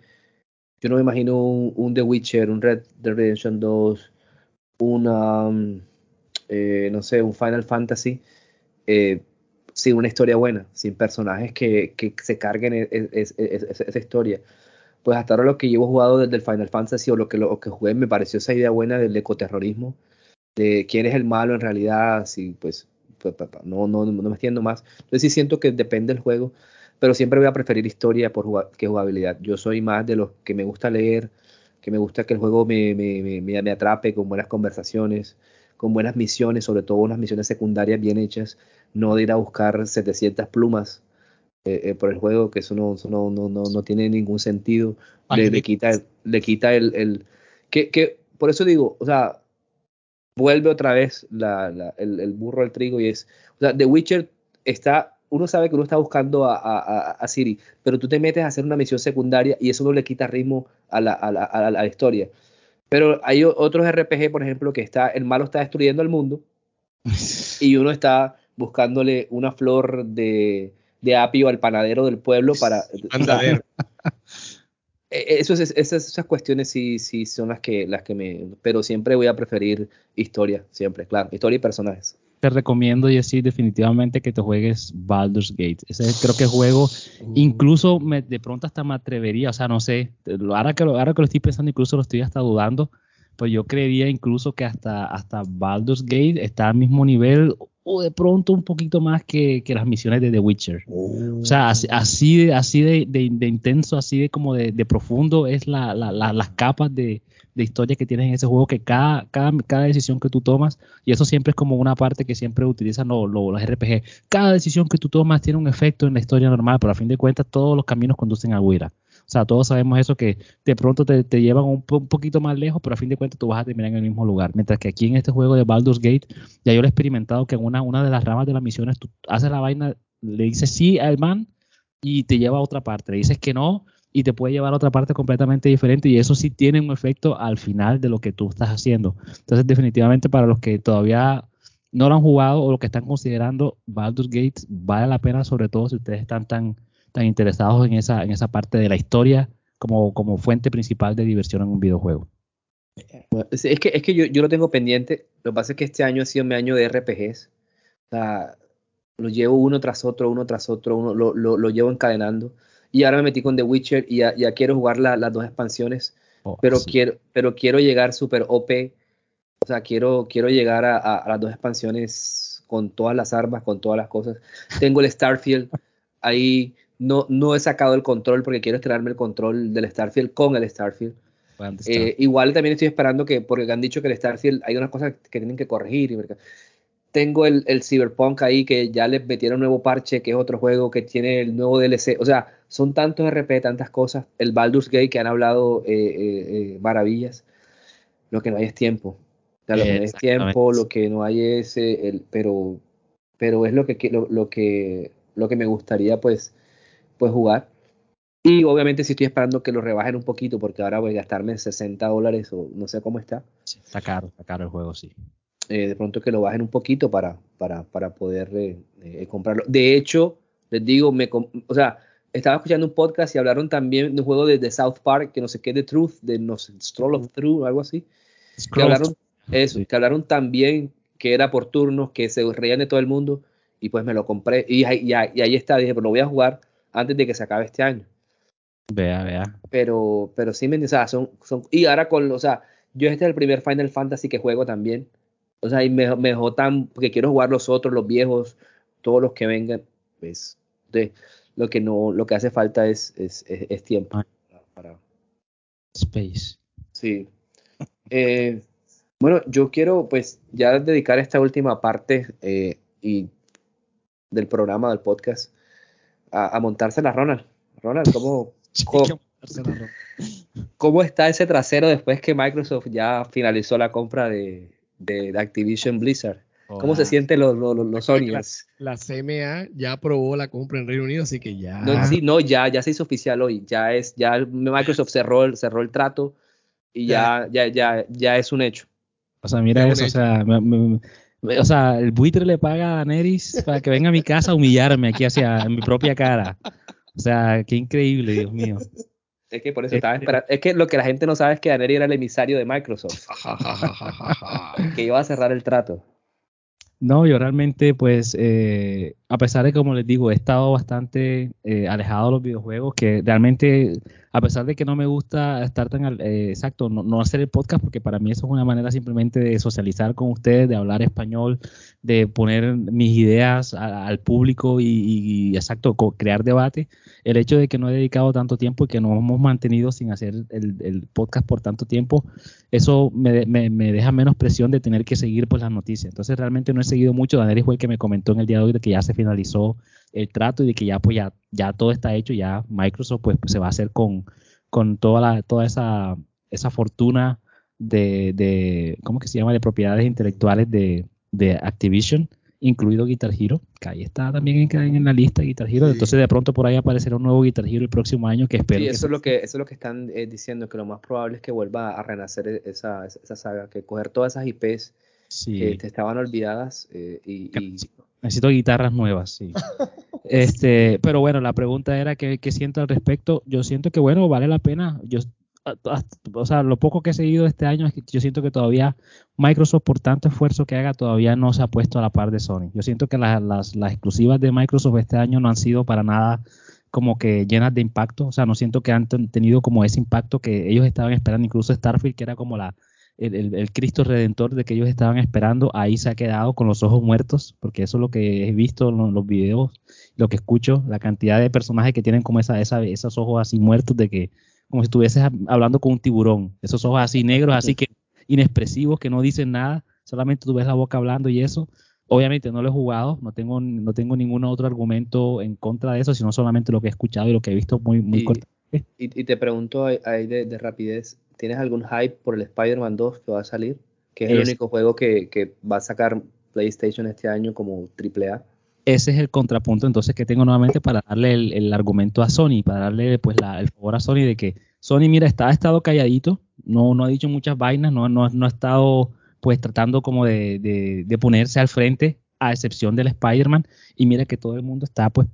yo no me imagino un, un The Witcher, un Red Dead Redemption 2, una, um, eh, no sé, un Final Fantasy, eh, sin una historia buena, sin personajes que, que se carguen e, e, e, esa historia pues hasta ahora lo que llevo jugado desde el Final Fantasy o lo que, lo que jugué me pareció esa idea buena del ecoterrorismo, de quién es el malo en realidad, si pues, no, no, no me extiendo más. Entonces sí siento que depende del juego, pero siempre voy a preferir historia por que jugabilidad. Yo soy más de los que me gusta leer, que me gusta que el juego me, me, me, me atrape con buenas conversaciones, con buenas misiones, sobre todo unas misiones secundarias bien hechas, no de ir a buscar 700 plumas eh, eh, por el juego, que eso no, eso no, no, no, no tiene ningún sentido. Le, le, quita, le quita el, el que, que, por eso digo, o sea, vuelve otra vez la, la, el, el, burro al trigo y es, o sea, The Witcher está, uno sabe que uno está buscando a, a, a, Siri, pero tú te metes a hacer una misión secundaria y eso no le quita ritmo a la, a la, a la historia. Pero hay otros RPG, por ejemplo, que está, el malo está destruyendo el mundo y uno está buscándole una flor de, de apio al panadero del pueblo para... Panadero. E, eso es, esas, esas, cuestiones sí, sí son las que, las que me... Pero siempre voy a preferir historia, siempre, claro, historia y personajes. Te recomiendo, y así definitivamente que te juegues Baldur's Gate. Ese creo que juego, incluso me, de pronto hasta me atrevería, o sea, no sé, ahora que, lo, ahora que lo estoy pensando, incluso lo estoy hasta dudando, pues yo creería incluso que hasta, hasta Baldur's Gate está al mismo nivel o de pronto un poquito más que, que las misiones de The Witcher. Oh. O sea, así, así, de, así de, de, de, intenso, así de como de, profundo es la, la, la, las capas de, historia que tienes en ese juego, que cada, cada, cada, decisión que tú tomas, y eso siempre es como una parte que siempre utilizan los, los, los RPG, cada decisión que tú tomas tiene un efecto en la historia normal, pero a fin de cuentas todos los caminos conducen a Huira. O sea, todos sabemos eso que de pronto te, te llevan un, un, poquito más lejos, pero a fin de cuentas tú vas a terminar en el mismo lugar. Mientras que aquí en este juego de Baldur's Gate, ya yo lo he experimentado que en una, una de las ramas de las misiones tú haces la vaina, le dices sí al man y te lleva a otra parte. Le dices que no y te puede llevar a otra parte completamente diferente y eso sí tiene un efecto al final de lo que tú estás haciendo. Entonces, definitivamente para los que todavía no lo han jugado o lo que están considerando Baldur's Gate, vale la pena, sobre todo si ustedes están tan tan interesados en esa, en esa parte de la historia como, como fuente principal de diversión en un videojuego. es que, es que yo, yo, lo tengo pendiente. Lo que pasa es que este año ha sido mi año de RPGs. O sea, lo llevo uno tras otro, uno tras otro, uno lo, lo, lo llevo encadenando. Y ahora me metí con The Witcher y ya, ya quiero jugar la, las dos expansiones. Oh, pero, sí. quiero, pero quiero llegar super OP. O sea, quiero, quiero llegar a, a, a, las dos expansiones con todas las armas, con todas las cosas. Tengo el Starfield ahí no, no he sacado el control porque quiero estrenarme el control del Starfield con el Starfield. Eh, igual también estoy esperando que, porque han dicho que el Starfield hay unas cosas que tienen que corregir. Tengo el, el Cyberpunk ahí que ya le metieron un nuevo parche, que es otro juego que tiene el nuevo DLC. O sea, son tantos RP, tantas cosas. El Baldur's Gate que han hablado eh, eh, eh maravillas. Lo que no hay es tiempo. O sea, lo que no hay es tiempo, lo que no hay es el, pero, pero es lo que, lo, lo que, lo que me gustaría pues pues jugar. Y obviamente si estoy esperando que lo rebajen un poquito porque ahora voy a gastarme 60 dólares o no sé cómo está. Sí, está caro, está caro el juego, sí. Eh, de pronto que lo bajen un poquito para, para, para poder eh, eh, comprarlo. De hecho, les digo, me, o sea, estaba escuchando un podcast y hablaron también de un juego de, de South Park, que no sé qué, de Truth, de no sé, Stroll of Truth, algo así. Que hablaron, eso, sí. que hablaron también que era por turnos, que se reían de todo el mundo, y pues me lo compré. Y, y, y ahí está, dije, pues lo voy a jugar antes de que se acabe este año. Vea, vea. Pero, pero sí, me, o sea, son, son, y ahora con, o sea, yo este es el primer Final Fantasy que juego también. O sea, y me, me dejó tan, porque quiero jugar los otros, los viejos, todos los que vengan, pues, de, lo que no, lo que hace falta es, es, es, es tiempo para, Space. Sí. Eh, bueno, yo quiero pues ya dedicar esta última parte eh, y del programa, del podcast, a, a montársela Ronald. Ronald, ¿cómo, cómo, cómo está ese trasero después que Microsoft ya finalizó la compra de, de, de Activision Blizzard? ¿Cómo se sienten los, los, los Sonyers? La CMA ya aprobó la compra en Reino Unido, así que ya. No, sí, no, ya, ya se hizo oficial hoy. Ya es, ya Microsoft cerró el, cerró el trato y ya, ya, ya, ya es un hecho. O sea, mira Ya, eso, o sea, me- me- me- o sea, el buitre le paga a Neris para que venga a mi casa a humillarme aquí hacia en mi propia cara. O sea, qué increíble, Dios mío. Es que por eso Eh, estaba esperando. Es que lo que la gente no sabe es que Daneri era el emisario de Microsoft, que iba a cerrar el trato. No, yo realmente, pues, eh, a pesar de, como les digo, he estado bastante eh, alejado de los videojuegos, que realmente, a pesar de que no me gusta estar tan, eh, exacto, no, no hacer el podcast, porque para mí eso es una manera simplemente de socializar con ustedes, de hablar español, de poner mis ideas al público y, exacto, crear debate. El hecho de que no he dedicado tanto tiempo y que nos hemos mantenido sin hacer el, el podcast por tanto tiempo, eso me, me- me deja menos presión de tener que seguir pues las noticias. Entonces realmente no he seguido mucho. Daniel fue el que me comentó en el día de hoy de que ya se finalizó el trato y de que ya pues ya, ya todo está hecho, ya Microsoft pues, se va a hacer con, con toda la, toda esa, esa fortuna de, de, ¿cómo que se llama? de propiedades intelectuales de, de Activision, incluido Guitar Hero, que ahí está también en, en la lista Guitar Hero. Sí. Entonces de pronto por ahí aparecerá un nuevo Guitar Hero el próximo año que espero Sí, que eso se- es lo que, eso es lo que están eh, diciendo, que lo más probable es que vuelva a renacer e- esa, esa, esa saga, que coger todas esas IPs sí. que te estaban olvidadas eh, y, y- Necesito guitarras nuevas, sí. Este, pero bueno, la pregunta era ¿qué, qué siento al respecto. Yo siento que bueno, vale la pena. Yo, o sea, lo poco que he seguido este año es que yo siento que todavía Microsoft, por tanto esfuerzo que haga, todavía no se ha puesto a la par de Sony. Yo siento que la- las, las exclusivas de Microsoft este año no han sido para nada como que llenas de impacto. O sea, no siento que han ten- tenido como ese impacto que ellos estaban esperando. Incluso Starfield, que era como la, el, el- el Cristo Redentor de que ellos estaban esperando, ahí se ha quedado con los ojos muertos, porque eso es lo que he visto en lo- los videos, lo que escucho, la cantidad de personajes que tienen como esa, esa, esos ojos así muertos de que, como si estuvieses hab- hablando con un tiburón, esos ojos así negros, así que inexpresivos, que no dicen nada, solamente tú ves la boca hablando y eso. Obviamente no lo he jugado, no tengo, no tengo ningún otro argumento en contra de eso, sino solamente lo que he escuchado y lo que he visto muy, muy y, corto. y- y te pregunto ahí ahí de, de rapidez, ¿tienes algún hype por el Spider-Man 2 que va a salir? Que es el único juego que, que va a sacar PlayStation este año como AAA. ese es el contrapunto entonces que tengo nuevamente para darle el, el argumento a Sony, para darle pues la- el favor a Sony de que Sony, mira, está, ha estado calladito, no, no ha dicho muchas vainas, no, no, no ha estado pues tratando como de, de- de ponerse al frente, a excepción del Spider-Man, y mira que todo el mundo está pues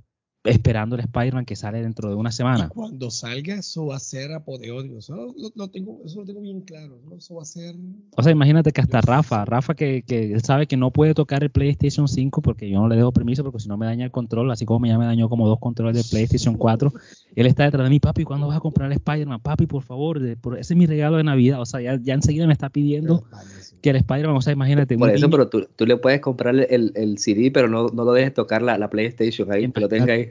esperando el Spider-Man que sale dentro de una Y semana. cuando salga, eso va a ser apoteótico. Eso lo, lo tengo, eso lo tengo bien claro. ¿no? Eso va a ser. O sea, imagínate que hasta Rafa, Rafa que, que él sabe que no puede tocar el PlayStation 5 porque yo no le dejo permiso porque si no me daña el control, así como ya me dañó como dos controles de PlayStation 4. Él está detrás de mí, papi, ¿cuándo vas a comprar el Spider-Man? Papi, por favor, de- por- ese es mi regalo de Navidad. O sea, ya, ya enseguida me está pidiendo que el Spider-Man, o sea, imagínate. Por eso, niño- pero tú, tú le puedes comprar el, el CD, pero no, no lo dejes tocar la, la PlayStation ahí, que lo tenga ahí.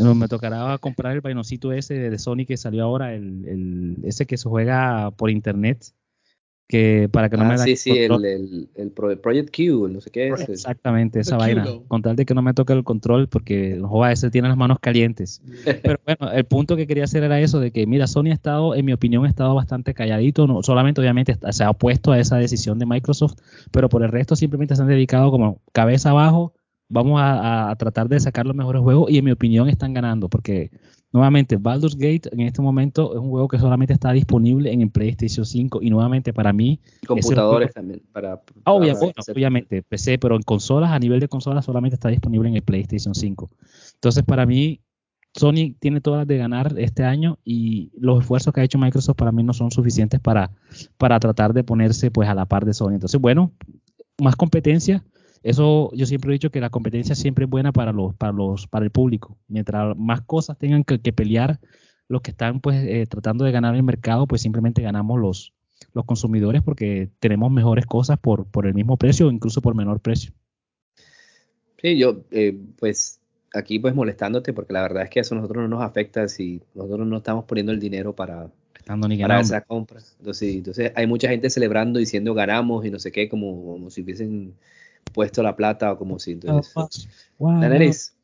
No, me tocará comprar el vainocito ese de Sony que salió ahora, el, el- ese que se juega por internet, que para que no Ah, me sí, el sí, el, el, el Pro- Project Q, no sé qué es. Exactamente, esa The vaina. Con tal de que no me toque el control, porque joder, ese tiene las manos calientes. Pero bueno, el punto que quería hacer era eso, de que mira, Sony ha estado, en mi opinión, ha estado bastante calladito, no, solamente obviamente está- se ha opuesto a esa decisión de Microsoft, pero por el resto simplemente se han dedicado como cabeza abajo, vamos a, tratar de sacar los mejores juegos y en mi opinión están ganando, porque nuevamente Baldur's Gate en este momento es un juego que solamente está disponible en el PlayStation 5 y nuevamente para mí Y computadores también. Para, Ah, para hacer- obviamente, PC, pero en consolas, a nivel de consolas, solamente está disponible en el PlayStation 5. Entonces, para mí, Sony tiene todas las de ganar este año y los esfuerzos que ha hecho Microsoft para mí no son suficientes para, para tratar de ponerse pues a la par de Sony. Entonces, bueno, más competencia. Eso yo siempre he dicho que la competencia siempre es buena para los, para los, para el público. Mientras más cosas tengan que, que pelear los que están pues eh, tratando de ganar el mercado, pues simplemente ganamos los, los consumidores porque tenemos mejores cosas por, por el mismo precio o incluso por menor precio. Sí, yo, eh, pues aquí pues molestándote porque la verdad es que eso a nosotros no nos afecta si nosotros no estamos poniendo el dinero para, Estando ni para ganando. esa compra. Entonces, entonces hay mucha gente celebrando diciendo ganamos y no sé qué, como, como si hubiesen puesto la plata o como si entonces... Wow. ¿para entonces-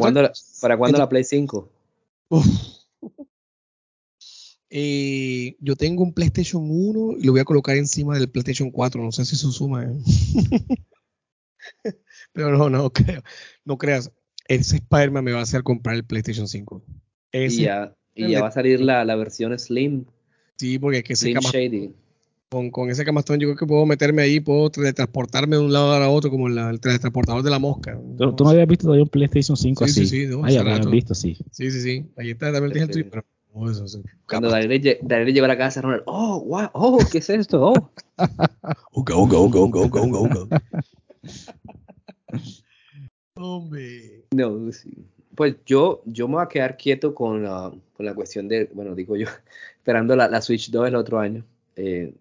cuándo, la- ¿para cuándo entonces- la Play 5? Uf. Eh, yo tengo un PlayStation 1 y lo voy a colocar encima del PlayStation 4. No sé si eso suma. ¿eh? Pero no, no creo. No creas. Ese Spider-Man me va a hacer comprar el PlayStation 5. Y ya, y ya va a salir la, la versión Slim, sí, porque es que Slim Shady. Con, con ese camastón yo creo que puedo meterme ahí, puedo teletransportarme de un lado a otro como la- el teletransportador de la mosca. ¿Tú, tú no habías visto todavía un PlayStation 5 Sí, sí, así? sí, no, ya hace lo habías visto, sí. Sí, sí, sí. Ahí está también el Sí. tuyo, pero no, eso, eso. Cuando lle- Daenerys llegó a la casa, Ronald, oh, wow, oh, ¿qué es esto? Oh. Uga, uga, uga, uga, uga, uga, uga. Hombre. No, sí. Pues yo, yo me voy a quedar quieto con la, con la cuestión de, bueno, digo yo, esperando la, la Switch 2 el otro año. Eh,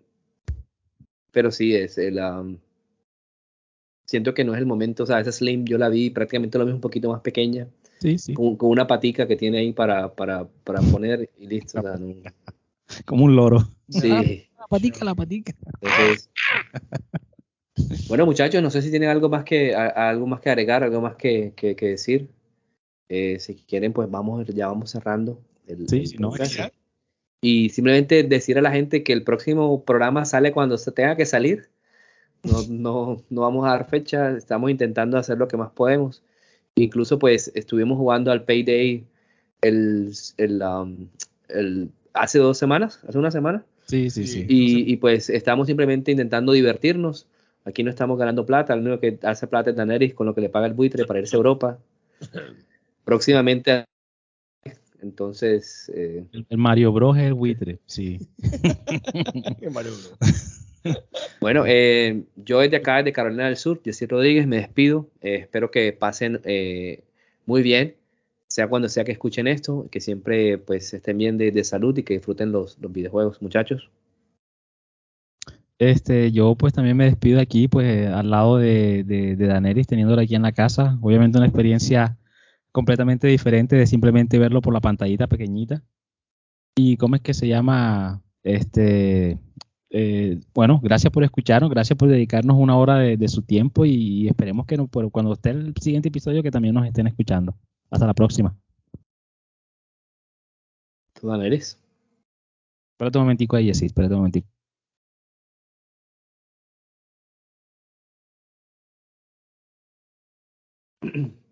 pero sí, es el, um, siento que no es el momento, o sea, esa Slim yo la vi, prácticamente lo vi un poquito más pequeña, Sí, sí. con, con una patica que tiene ahí para, para, para poner y listo. o sea, no- Como un loro. sí. La patica, la patica. Entonces, bueno, muchachos, no sé si tienen algo más que a- a- algo más que agregar, algo más que, que- que decir. Eh, si quieren, pues vamos, ya vamos cerrando. El, Sí, el si no. Y simplemente decir a la gente que el próximo programa sale cuando se tenga que salir. No, no, no vamos a dar fecha, estamos intentando hacer lo que más podemos. Incluso, pues, estuvimos jugando al Payday el, el, um, el- hace dos semanas, hace una semana. Sí, sí, Sí. Y, y, pues estamos simplemente intentando divertirnos. Aquí no estamos ganando plata, el único que hace plata es Daenerys con lo que le paga el buitre para irse a Europa. Próximamente, entonces, eh, El, el Mario Bros es el buitre, sí. Qué maluco. bueno, eh, yo desde acá, desde Carolina del Sur, Jessy Rodríguez, me despido. Eh, espero que pasen eh, muy bien, sea cuando sea que escuchen esto, que siempre pues estén bien de, de salud y que disfruten los, los videojuegos, muchachos. Este, yo pues también me despido aquí, pues al lado de, de, teniéndola aquí en la casa. Obviamente una experiencia completamente diferente de simplemente verlo por la pantallita pequeñita. ¿Y cómo es que se llama? Este, eh, bueno, gracias por escucharnos, gracias por dedicarnos una hora de, de su tiempo y esperemos que no, cuando esté el siguiente episodio que también nos estén escuchando. Hasta la próxima. ¿Tú, Daenerys? Espérate un momentico ahí, sí, espérate un momentico.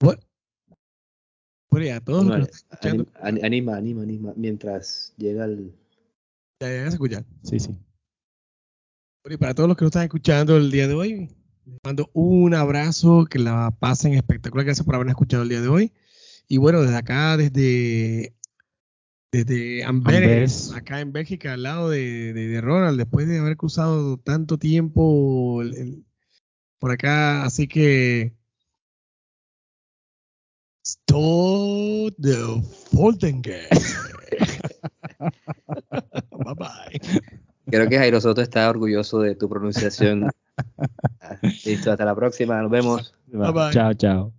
Bueno, bueno, a todos los que Bueno, nos están escuchando, anim- anima, anima, anima, mientras llega el... ya, ya se escuchan. Sí, sí. Bueno, y para todos los que nos están escuchando el día de hoy, les mando un abrazo, que la pasen espectacular. Gracias por habernos escuchado el día de hoy. Y bueno, desde acá, desde, desde Amberes, Amberes. acá en Bélgica, al lado de, de, de Ronald, después de haber cruzado tanto tiempo el- el- por acá. Así que. Stop the Foldengen. bye bye. Creo que Jairo Soto está orgulloso de tu pronunciación. Listo, hasta la próxima, nos vemos. Bye, bye. Chao, chao.